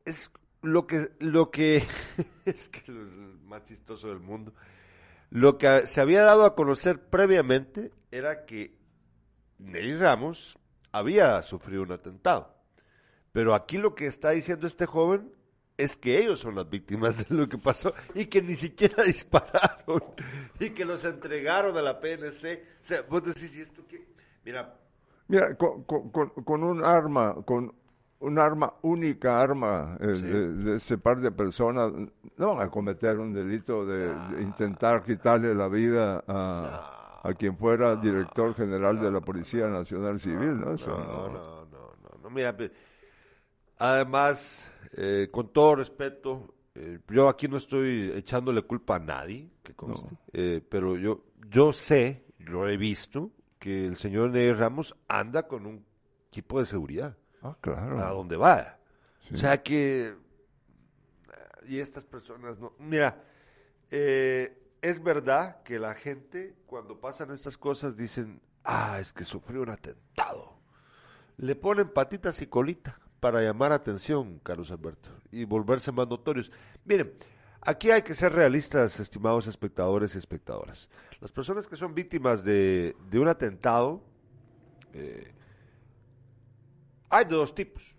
es lo que, lo que es que es más chistoso del mundo Lo que se había dado a conocer previamente era que Nelly Ramos había sufrido un atentado. Pero aquí lo que está diciendo este joven es que ellos son las víctimas de lo que pasó y que ni siquiera dispararon y que los entregaron a la PNC. O sea, vos decís, ¿y esto qué? Mira. Mira, con, con, con, un arma, con un arma, única arma eh, de, ese par de personas, no van a cometer un delito de, intentar quitarle la vida a, a, quien fuera director general de la Policía Nacional Civil, ¿no? no, no, no, no, no, Mira, además eh, con todo respeto, eh, yo aquí no estoy echándole culpa a nadie, que conste, eh, pero yo, yo sé, lo he visto, que el señor Ney Ramos anda con un equipo de seguridad. Ah, claro. A donde va. O sea que... Y estas personas no... Mira, es verdad que la gente cuando pasan estas cosas dicen, ah, es que sufrió un atentado. Le ponen patitas y colita para llamar atención, Carlos Alberto, y volverse más notorios. Miren, aquí hay que ser realistas, estimados espectadores y espectadoras. Las personas que son víctimas de, un atentado, eh, hay de dos tipos.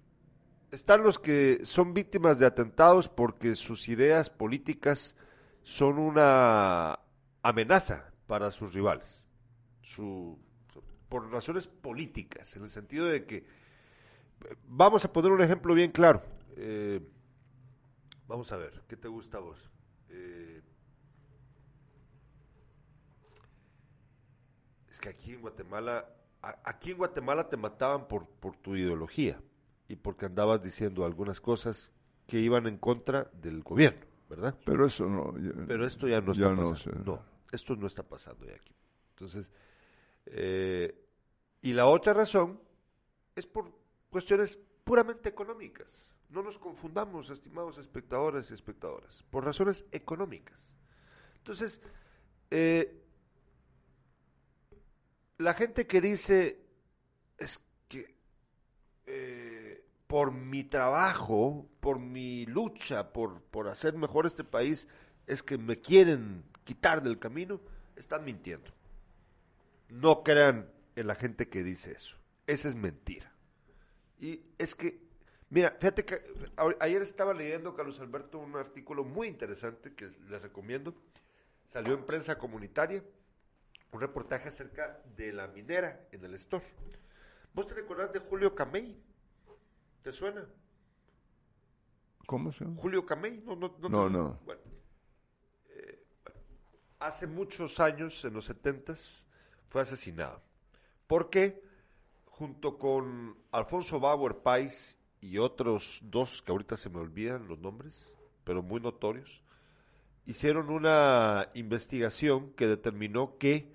Están los que son víctimas de atentados porque sus ideas políticas son una amenaza para sus rivales, por razones políticas, en el sentido de que Vamos a poner un ejemplo bien claro. Eh, vamos a ver, ¿qué te gusta a vos? Eh, es que aquí en Guatemala, aquí en Guatemala te mataban por, por tu ideología y porque andabas diciendo algunas cosas que iban en contra del gobierno, ¿verdad? Pero eso no. Pero esto ya no está pasando. No, esto no está pasando ya aquí. Entonces, eh, y la otra razón es por cuestiones puramente económicas. No nos confundamos, estimados espectadores y espectadoras, por razones económicas. Entonces, eh, la gente que dice es que eh, por mi trabajo, por mi lucha, por, por hacer mejor este país, es que me quieren quitar del camino, están mintiendo. No crean en la gente que dice eso. Esa es mentira. Y es que, mira, fíjate que ayer estaba leyendo, Carlos Alberto, un artículo muy interesante que les recomiendo. Salió en prensa comunitaria, un reportaje acerca de la minera en el store. ¿Vos te recordás de Julio Camey? ¿Te suena? ¿Cómo se llama? Julio Camey, no, no, no. no, Bueno, eh, hace muchos años, en los setentas, fue asesinado. ¿Por qué? Junto con Alfonso Bauer Pais y otros dos que ahorita se me olvidan los nombres, pero muy notorios, hicieron una investigación que determinó que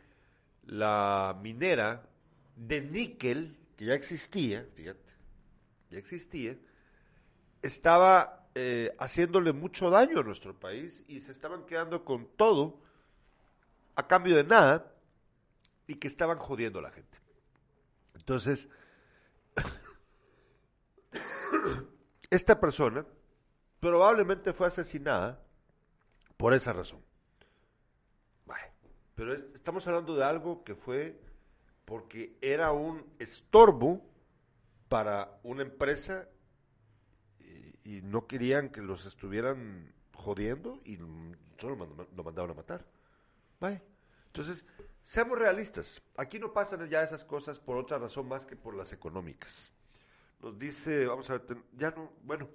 la minera de níquel, que ya existía, fíjate, ya existía, estaba eh, haciéndole mucho daño a nuestro país y se estaban quedando con todo a cambio de nada y que estaban jodiendo a la gente. Entonces, esta persona probablemente fue asesinada por esa razón. pero estamos hablando de algo que fue porque era un estorbo para una empresa y, no querían que los estuvieran jodiendo y solo lo mandaron a matar. Entonces, Seamos realistas, aquí no pasan ya esas cosas por otra razón más que por las económicas. Nos dice, vamos a ver, ya no, bueno,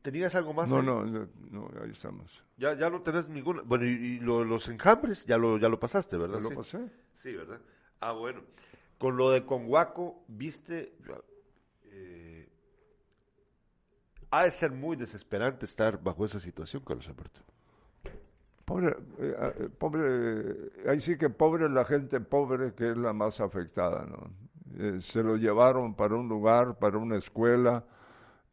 ¿tenías algo más? No, no, no, ahí estamos. Ya, ya no tenés ninguna, bueno, y, los enjambres, ya lo, ya lo pasaste, ¿verdad? Ya lo pasé. Sí, ¿verdad? Ah, bueno. Con lo de Conguaco, viste, eh, ha de ser muy desesperante estar bajo esa situación, Carlos Alberto. Pobre, eh, eh, pobre, ahí sí que pobre la gente pobre que es la más afectada, ¿no? Eh, se lo llevaron para un lugar, para una escuela,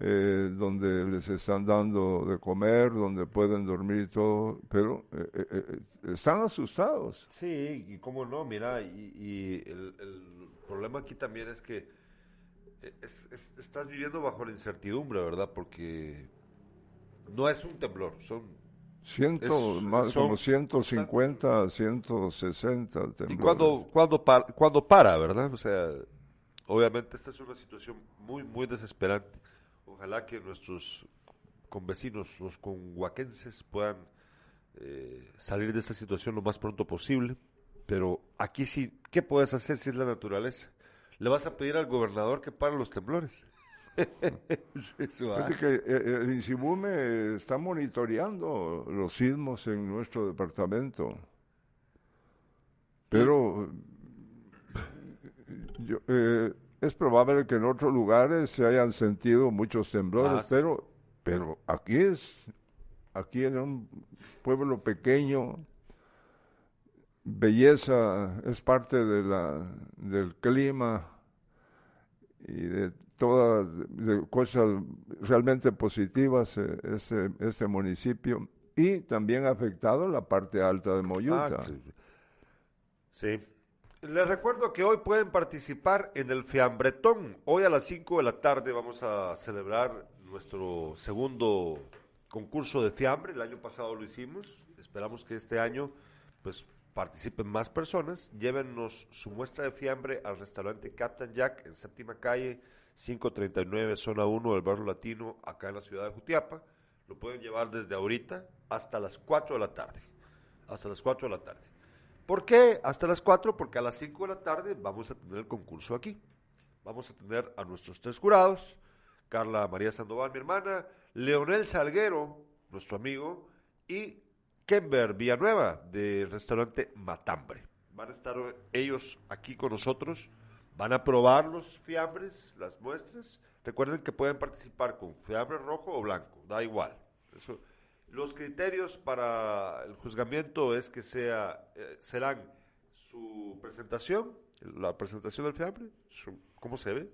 donde les están dando de comer, donde pueden dormir y todo, pero están asustados. Sí, y cómo no, mira, y, el, problema aquí también es que estás viviendo bajo la incertidumbre, ¿verdad? Porque no es un temblor, son Ciento, más como 150, 160 temblores. ¿Y cuando, cuando, cuando para, verdad? O sea, obviamente esta es una situación muy, muy desesperante. Ojalá que nuestros convecinos, los conhuaquenses, puedan eh, salir de esta situación lo más pronto posible. Pero aquí sí, ¿qué puedes hacer si es la naturaleza? ¿Le vas a pedir al gobernador que pare los temblores? Así que eh, el INSIMUME está monitoreando los sismos en nuestro departamento. Pero eh, es probable que en otros lugares se hayan sentido muchos temblores, ah, pero, pero aquí es, aquí en un pueblo pequeño, belleza es parte de la, del clima y de todas cosas realmente positivas eh, ese, ese municipio y también ha afectado la parte alta de Moyuta. Sí. Les recuerdo que hoy pueden participar en el Fiambretón. Hoy a las 5 de la tarde vamos a celebrar nuestro segundo concurso de fiambre. El año pasado lo hicimos. Esperamos que este año pues participen más personas. Llévenos su muestra de fiambre al restaurante Captain Jack en séptima calle 539, zona 1 del barrio latino, acá en la ciudad de Jutiapa. Lo pueden llevar desde ahorita hasta las 4 de la tarde. Hasta las 4 de la tarde. ¿Por qué hasta las 4? Porque a las 5 de la tarde vamos a tener el concurso aquí. Vamos a tener a nuestros tres jurados, Carla María Sandoval, mi hermana, Leonel Salguero, nuestro amigo, y Kember Villanueva, del restaurante Matambre. Van a estar ellos aquí con nosotros Van a probar los fiambres, las muestras. Recuerden que pueden participar con fiambre rojo o blanco, da igual. los criterios para el juzgamiento es que sea, eh, serán su presentación, la presentación del fiambre, cómo se ve,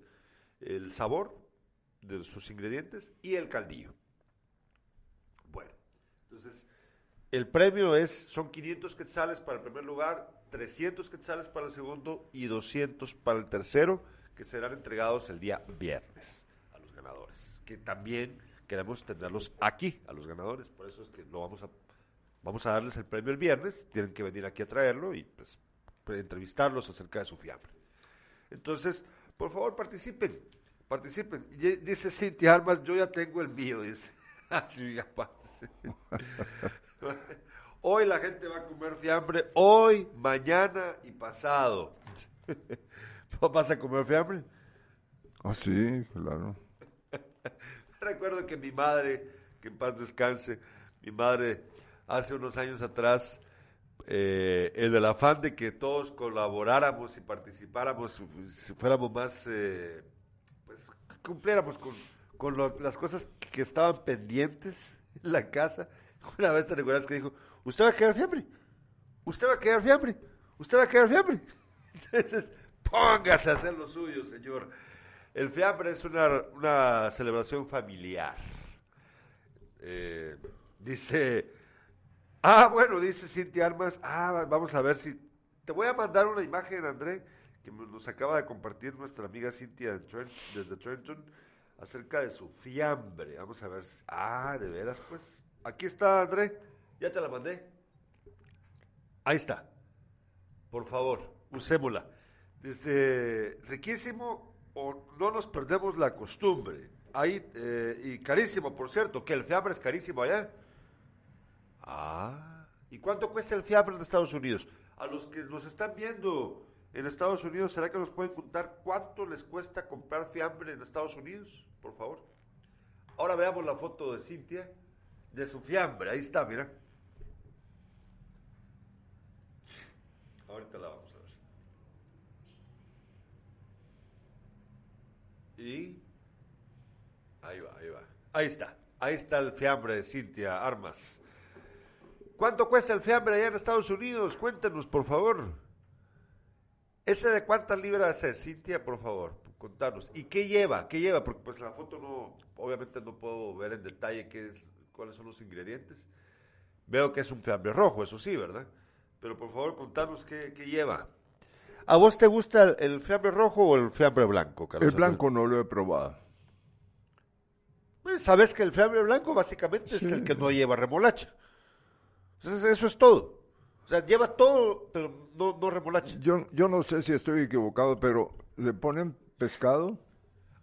el sabor de sus ingredientes y el caldillo. Bueno, entonces el premio es, son 500 quetzales para el primer lugar, 300 quetzales para el segundo y 200 para el tercero, que serán entregados el día viernes a los ganadores. Que también queremos tenerlos aquí, a los ganadores. Por eso es que lo vamos a, vamos a darles el premio el viernes. Tienen que venir aquí a traerlo y pues, entrevistarlos acerca de su fiambre. Entonces, por favor, participen. Participen. dice Cintia Armas, yo ya tengo el mío, dice. Hoy la gente va a comer fiambre, hoy, mañana y pasado. ¿Vas a comer fiambre? Ah, sí, claro. Recuerdo que mi madre, que en paz descanse, mi madre hace unos años atrás, eh, en el afán de que todos colaboráramos y participáramos, si fuéramos más, eh, pues cumpliéramos con, con las cosas que estaban pendientes en la casa. Una vez te recuerdas que dijo, usted va a quedar fiambre, usted va a quedar fiambre, usted va a quedar fiambre. Entonces, póngase a hacer lo suyo, señor. El fiambre es una, una celebración familiar. Eh, dice, ah, bueno, dice Cintia Armas, ah, vamos a ver si, te voy a mandar una imagen, André, que nos acaba de compartir nuestra amiga Cintia desde Trenton, acerca de su fiambre. Vamos a ver, ah, de veras, pues. Aquí está, André. Ya te la mandé. Ahí está. Por favor, usémosla. Dice, riquísimo o no nos perdemos la costumbre. Ahí, eh, y carísimo, por cierto, que el fiambre es carísimo allá. Ah, ¿y cuánto cuesta el fiambre en Estados Unidos? A los que nos están viendo en Estados Unidos, ¿será que nos pueden contar cuánto les cuesta comprar fiambre en Estados Unidos? Por favor. Ahora veamos la foto de Cintia, de su fiambre. Ahí está, mira. Ahorita la vamos a ver. Y ahí va, ahí va. Ahí está. Ahí está el fiambre de Cintia Armas. ¿Cuánto cuesta el fiambre allá en Estados Unidos? Cuéntenos, por favor. ¿Ese de cuántas libras es, Cintia, por favor? Contanos. ¿Y qué lleva? ¿Qué lleva? Porque pues la foto no, obviamente no puedo ver en detalle qué es, cuáles son los ingredientes. Veo que es un fiambre rojo, eso sí, ¿verdad? Pero por favor, contanos qué, lleva. ¿A vos te gusta el, fiambre rojo o el fiambre blanco, Carlos? El blanco no lo he probado. Pues sabes que el fiambre blanco básicamente es el que no lleva remolacha. Entonces, eso es todo. O sea, lleva todo, pero no, no remolacha. Yo, yo no sé si estoy equivocado, pero ¿le ponen pescado?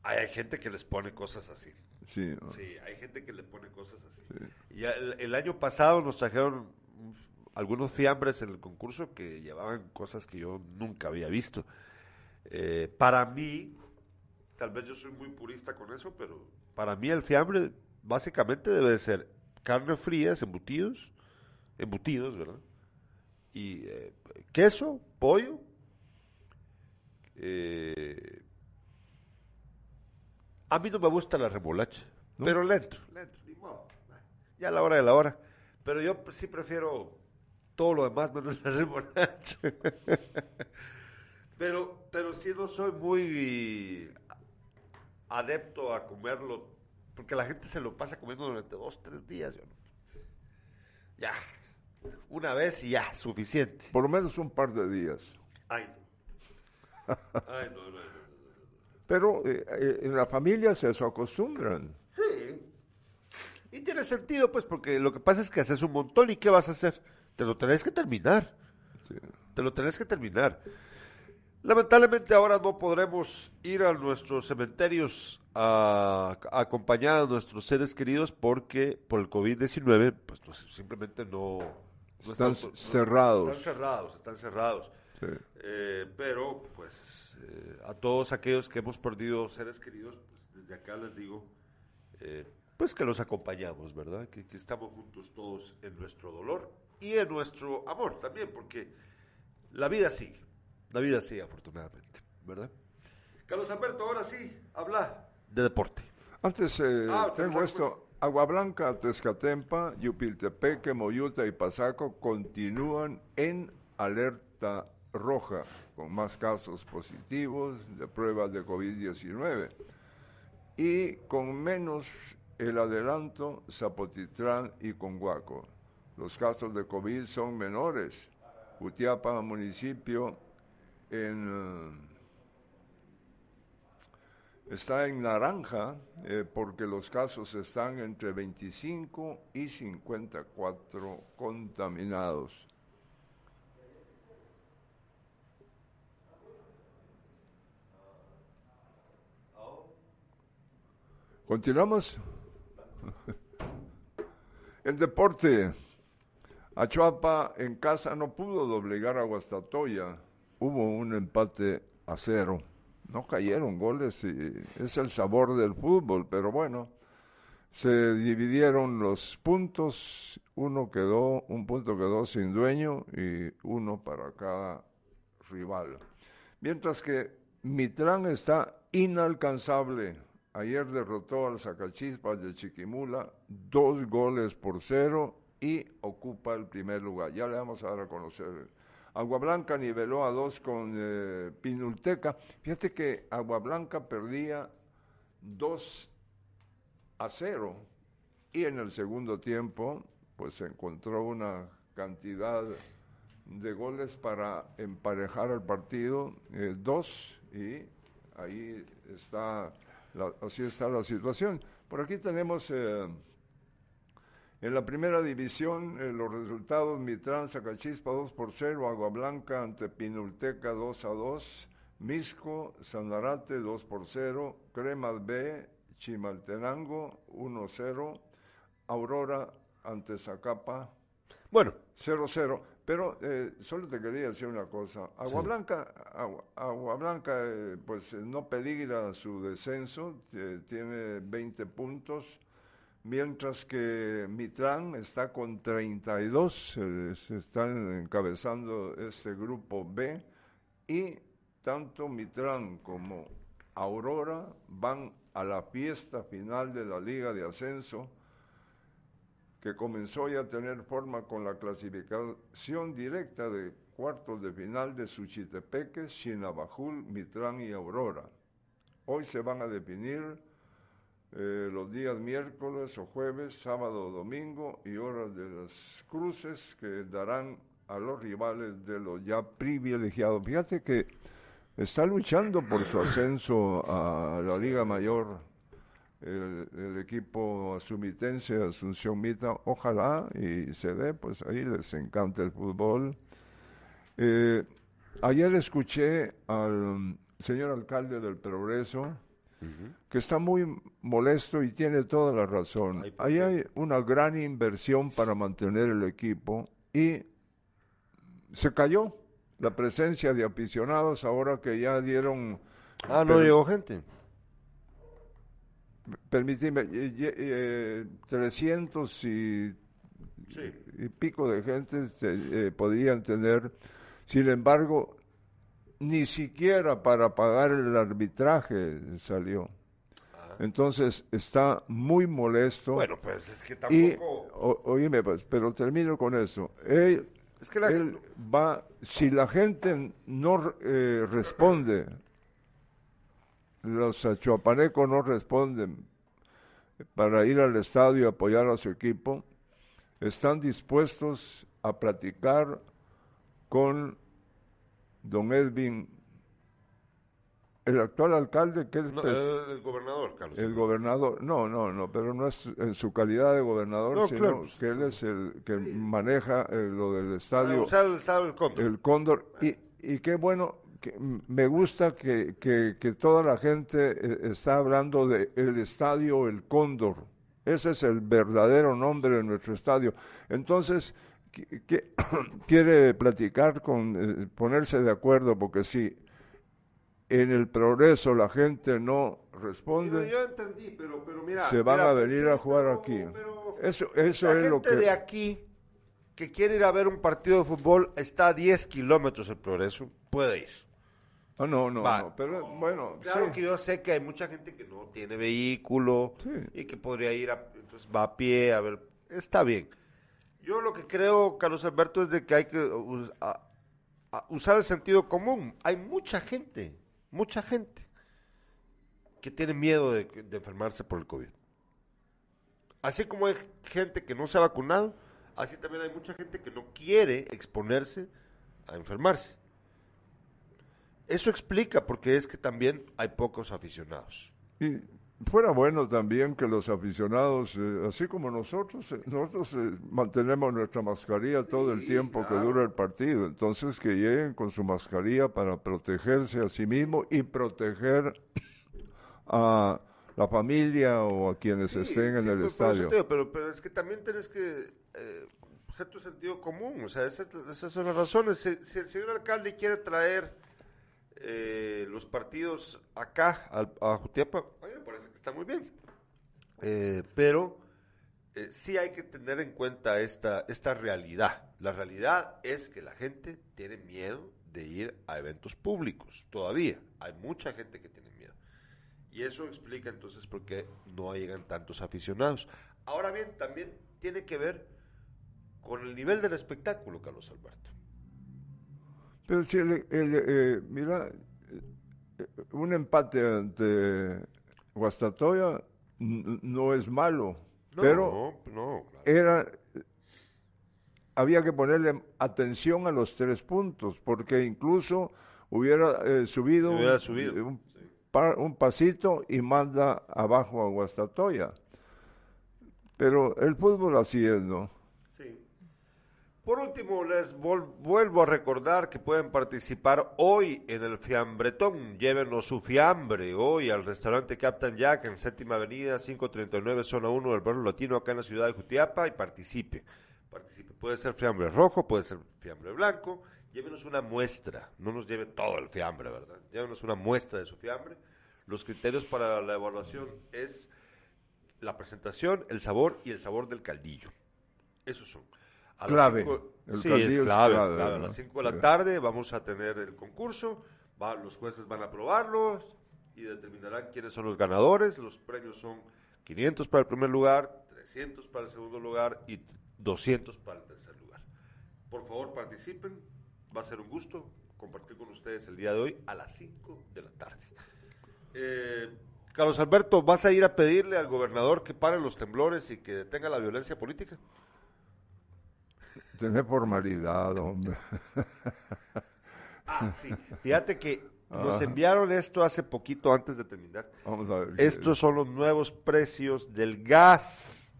Hay, gente que les pone cosas así. Sí. ¿no? Sí, hay gente que le pone cosas así. Y ya el, el año pasado nos trajeron algunos fiambres en el concurso que llevaban cosas que yo nunca había visto. Eh, para mí, tal vez yo soy muy purista con eso, pero para mí el fiambre básicamente debe de ser carne fría, embutidos, embutidos, ¿verdad? Y eh, queso, pollo, eh, a mí no me gusta la remolacha, pero lento, lento, ni modo. Ya a la hora de la hora. Pero yo sí prefiero todo lo demás menos la remolacha. pero, pero sí no soy muy adepto a comerlo, porque la gente se lo pasa comiendo durante dos, tres días. Yo no. Ya, una vez y ya, suficiente. Por lo menos un par de días. Ay, no. Ay, no, no, no. Pero eh, eh, en la familia se eso acostumbran. Sí. Y tiene sentido, pues, porque lo que pasa es que haces un montón y ¿qué vas a hacer? Te lo tenés que terminar. Sí. Te lo tenés que terminar. Lamentablemente ahora no podremos ir a nuestros cementerios a, a acompañar a nuestros seres queridos porque por el COVID-19, pues no simplemente no... no Están cerrados. Están cerrados, están cerrados. Sí. Eh, pero, pues, eh, a todos aquellos que hemos perdido seres queridos, pues desde acá les digo, eh, pues que los acompañamos, ¿verdad? Que, que estamos juntos todos en nuestro dolor y en nuestro amor también, porque la vida sigue, la vida sigue afortunadamente, ¿verdad? Carlos Alberto, ahora sí, habla de deporte. Antes eh, Ah, tengo pues, esto. Agua Blanca, Tezcatempa, Yupiltepeque, Moyuta y Pasaco continúan en alerta roja, con más casos positivos de pruebas de COVID-19. Y con menos el adelanto Zapotitlán y Conguaco. Los casos de COVID son menores. Utiapa, municipio, eh, está en naranja eh, porque los casos están entre 25 y 54 contaminados. Continuamos. El deporte. Achuapa en casa no pudo doblegar a Guastatoya. Hubo un empate a cero. No cayeron goles y es el sabor del fútbol, pero bueno, se dividieron los puntos, uno quedó, un punto quedó sin dueño y uno para cada rival. Mientras que Mitrán está inalcanzable. Ayer derrotó al Zacachispas de Chiquimula dos goles por cero y ocupa el primer lugar. Ya le vamos a dar a conocer. Agua Blanca niveló a dos con eh, Pinulteca. Fíjate que Agua Blanca perdía dos a cero y en el segundo tiempo pues encontró una cantidad de goles para emparejar el partido, eh, dos y ahí está, la, así está la situación. Por aquí tenemos eh, en la primera división eh, los resultados, Mitrán, Zacachispa 2 por 0, Agua Blanca ante Pinulteca 2 a 2, Misco, Sanarate 2 por 0, Cremas B, Chimaltenango 1 0, Aurora ante Zacapa Bueno, 0-0. Pero eh, solo te quería decir una cosa. Agua Sí. Blanca, Agua, Agua Blanca eh, pues eh, no peligra su descenso, eh, tiene 20 puntos, mientras que Mitrán está con 32, eh, se están encabezando este grupo B y tanto Mitrán como Aurora van a la fiesta final de la Liga de Ascenso que comenzó ya a tener forma con la clasificación directa de cuartos de final de Suchitepeques, Chinabajul, Mitrán y Aurora. Hoy se van a definir eh, los días miércoles o jueves, sábado o domingo y horas de las cruces que darán a los rivales de los ya privilegiados. Fíjate que está luchando por su ascenso a la Liga Mayor el, equipo asumitense, Asunción Mita, ojalá y se dé, pues ahí les encanta el fútbol. Eh, ayer escuché al señor alcalde del Progreso, que está muy molesto y tiene toda la razón. Ahí hay una gran inversión para mantener el equipo y se cayó la presencia de aficionados ahora que ya dieron... Ah, no llegó gente. Permíteme, 300 y, y, pico de gente se, eh, podían tener, sin embargo, ni siquiera para pagar el arbitraje salió. Ah. Entonces está muy molesto. Bueno, pues es que tampoco. Y, oíme, pues, pero termino con eso. Él, es que él va, si la gente no eh, responde, los achuapanecos no responden para ir al estadio y apoyar a su equipo, están dispuestos a platicar con don Edwin, el actual alcalde, que es el, gobernador, Carlos. El gobernador, no, no, no, pero no es en su calidad de gobernador, sino que él es el que maneja eh, lo del estadio. Ah, el estadio del Cóndor. El Cóndor. Y, y qué bueno, que me gusta que, que, que toda la gente eh, está hablando de el estadio El Cóndor. Ese es el verdadero nombre de nuestro estadio. Entonces, que, quiere platicar con, eh, ponerse de acuerdo, porque si en el progreso la gente no responde, yo entendí, pero, pero mira, se van a venir a jugar aquí. eso eso es lo que... de aquí que quiere ir a ver un partido de fútbol está a 10 kilómetros el progreso, puede ir. Ah, no, no, no, pero bueno. Claro que yo sé que hay mucha gente que no tiene vehículo y que podría ir a, entonces va a pie, a ver, está bien. Yo lo que creo, Carlos Alberto, es de que hay que usar el sentido común. Hay mucha gente, mucha gente que tiene miedo de, enfermarse por el COVID. Así como hay gente que no se ha vacunado, así también hay mucha gente que no quiere exponerse a enfermarse. Eso explica porque es que también hay pocos aficionados. Y fuera bueno también que los aficionados, eh, así como nosotros, eh, nosotros eh, mantenemos nuestra mascarilla todo el tiempo que dura el partido, entonces que lleguen con su mascarilla para protegerse a sí mismo y proteger a la familia o a quienes estén en el pues, estadio. pero, pero es que también tienes que ser tu sentido común, o sea, esas, son las razones. si el señor alcalde quiere traer eh, los partidos acá a, Jutiapa, me parece que está muy bien. Eh, pero eh, sí hay que tener en cuenta esta, esta realidad. La realidad es que la gente tiene miedo de ir a eventos públicos, todavía. Hay mucha gente que tiene miedo. Y eso explica entonces por qué no llegan tantos aficionados. Ahora bien, también tiene que ver con el nivel del espectáculo, Carlos Alberto. Pero si el, eh, mira, eh, un empate ante Guastatoya no es malo, pero era había que ponerle atención a los tres puntos, porque incluso hubiera eh, subido, Un, un, pasito y manda abajo a Guastatoya. Pero el fútbol así es, ¿no? Por último, les vuelvo a recordar que pueden participar hoy en el fiambretón. Llévenos su fiambre hoy al restaurante Captain Jack en Séptima Avenida 539, zona 1 del barrio latino, acá en la ciudad de Jutiapa, y participe. Participe. Puede ser fiambre rojo, puede ser fiambre blanco. Llévenos una muestra. No nos lleve todo el fiambre, ¿verdad? Llévenos una muestra de su fiambre. Los criterios para la evaluación es la presentación, el sabor y el sabor del caldillo. Esos son clave. sí, es clave, A las 5 de la tarde vamos a tener el concurso, va, los jueces van a probarlos y determinarán quiénes son los ganadores. Los premios son 500 para el primer lugar, 300 para el segundo lugar y 200 para el tercer lugar. Por favor, participen. Va a ser un gusto compartir con ustedes el día de hoy a las 5 de la tarde. Eh, Carlos Alberto, ¿vas a ir a pedirle al gobernador que pare los temblores y que detenga la violencia política? Tener formalidad, hombre. Ah, sí. Fíjate que Nos enviaron esto hace poquito antes de terminar. Vamos a ver. Estos son los nuevos precios del gas.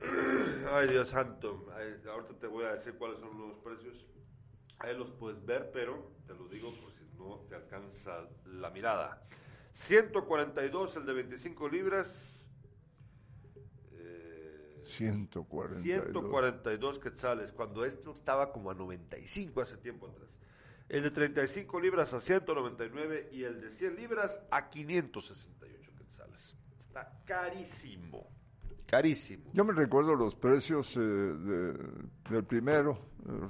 Ay, Dios santo. Ahorita te voy a decir cuáles son los nuevos precios. Ahí los puedes ver, pero te lo digo por si no te alcanza la mirada. 142 el de 25 libras. Eh, 142. 142 quetzales, cuando esto estaba como a 95 hace tiempo atrás. El de 35 libras a 199 y el de 100 libras a 568 quetzales. Está carísimo, carísimo. Yo me recuerdo los precios eh, de- del primero.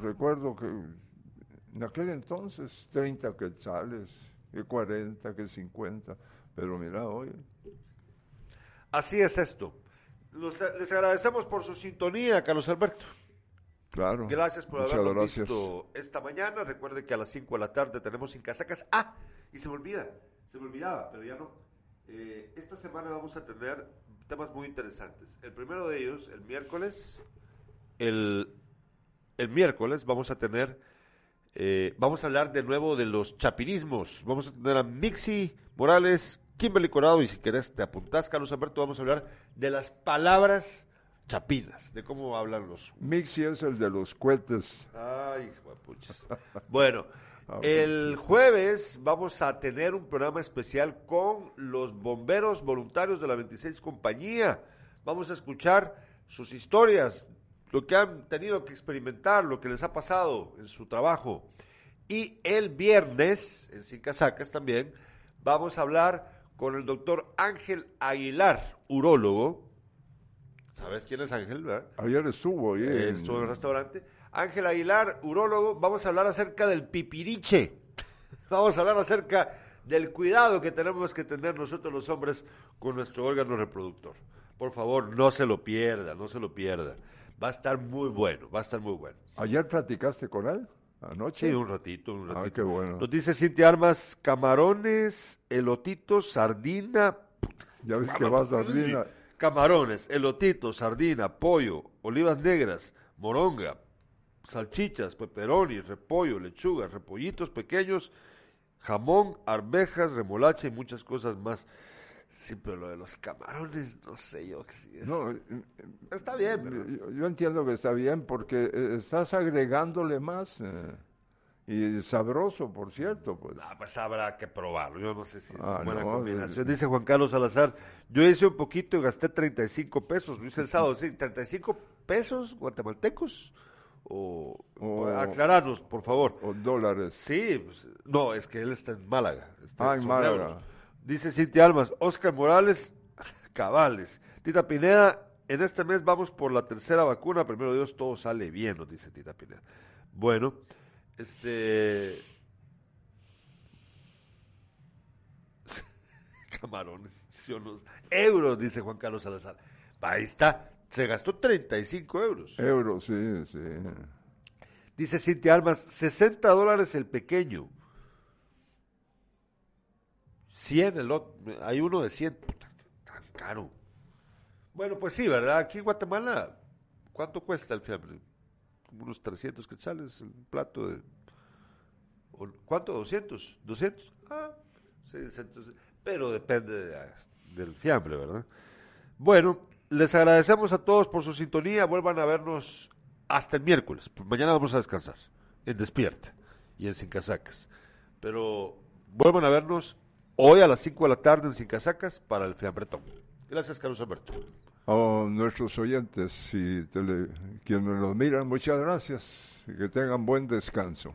Recuerdo que en aquel entonces 30 quetzales, que 40, que 50. Pero mira, hoy. Así es esto. Los- les agradecemos por su sintonía, Carlos Alberto. Claro. Gracias por habernos gracias. visto esta mañana. Recuerde que a las 5 de la tarde tenemos Sin Casacas. Ah, y se me olvida, se me olvidaba, pero ya no. Eh, esta semana vamos a tener temas muy interesantes. El primero de ellos, el miércoles, el, el miércoles vamos a tener, eh, vamos a hablar de nuevo de los chapinismos. Vamos a tener a Mixi Morales, Kimberly Corado, y si querés te apuntás, Carlos Alberto, vamos a hablar de las palabras chapinas, de cómo hablan los Mixi es el de los cohetes. Ay, guapuchas. Bueno, Ah, el jueves vamos a tener un programa especial con los bomberos voluntarios de la 26 Compañía. Vamos a escuchar sus historias, lo que han tenido que experimentar, lo que les ha pasado en su trabajo. Y el viernes, en Sin Casacas también, vamos a hablar con el doctor Ángel Aguilar, urólogo. ¿Sabes quién es Ángel, verdad? Ayer estuvo ahí. Eh, en- estuvo en el restaurante. Ángel Aguilar, urólogo, vamos a hablar acerca del pipiriche. Vamos a hablar acerca del cuidado que tenemos que tener nosotros los hombres con nuestro órgano reproductor. Por favor, no se lo pierda, no se lo pierda. Va a estar muy bueno, va a estar muy bueno. ¿Ayer platicaste con él? ¿Anoche? Sí, un ratito, un ratito. Ah, qué bueno. Nos dice Cintia Armas, camarones, elotitos, sardina, Ya ves que vas a Arlina. Camarones, elotitos, sardina, pollo, olivas negras, moronga, salchichas, pepperoni, repollo, lechuga, repollitos pequeños, jamón, arvejas, remolacha y muchas cosas más. Sí, pero lo de los camarones, no sé yo si es. No, eh, Está bien, pero... yo, yo entiendo que está bien porque eh, estás agregándole más. eh, y sabroso, por cierto. Pues. Ah, pues habrá que probarlo. Yo no sé si es Ah, buena no, combinación. eh, Dice Juan Carlos Salazar, yo hice un poquito y gasté 35 pesos. Lo hice el sábado, sí, 35 pesos guatemaltecos. O, O- aclararnos, por favor. O dólares. Sí, pues, no, es que él está en Málaga. está Ah, en Málaga. euros. Dice Cintia Almas, Oscar Morales, cabales. Tita Pineda, en este mes vamos por la tercera vacuna. Primero Dios, todo sale bien, nos dice Tita Pineda. Bueno, este. Camarones, sí o no. euros, dice Juan Carlos Salazar. Ahí está, se gastó 35 euros. Euros, sí, sí. Dice Cintia Almas, 60 dólares el pequeño. 100 el otro. Hay uno de 100. Puta, tan caro. Bueno, pues sí, ¿verdad? Aquí en Guatemala, ¿cuánto cuesta el fiambre? Unos 300 quetzales el plato de... ¿Cuánto? ¿200? ¿200? Ah, sí, entonces, pero depende de- del fiambre, ¿verdad? Bueno, les agradecemos a todos por su sintonía. Vuelvan a vernos hasta el miércoles. Mañana vamos a descansar en Despierta y en Sin Casacas. Pero vuelvan a vernos hoy a las 5 de la tarde en Sin Casacas para el fiambretón. Gracias, Carlos Alberto. A nuestros oyentes y quienes nos miran, muchas gracias y que tengan buen descanso.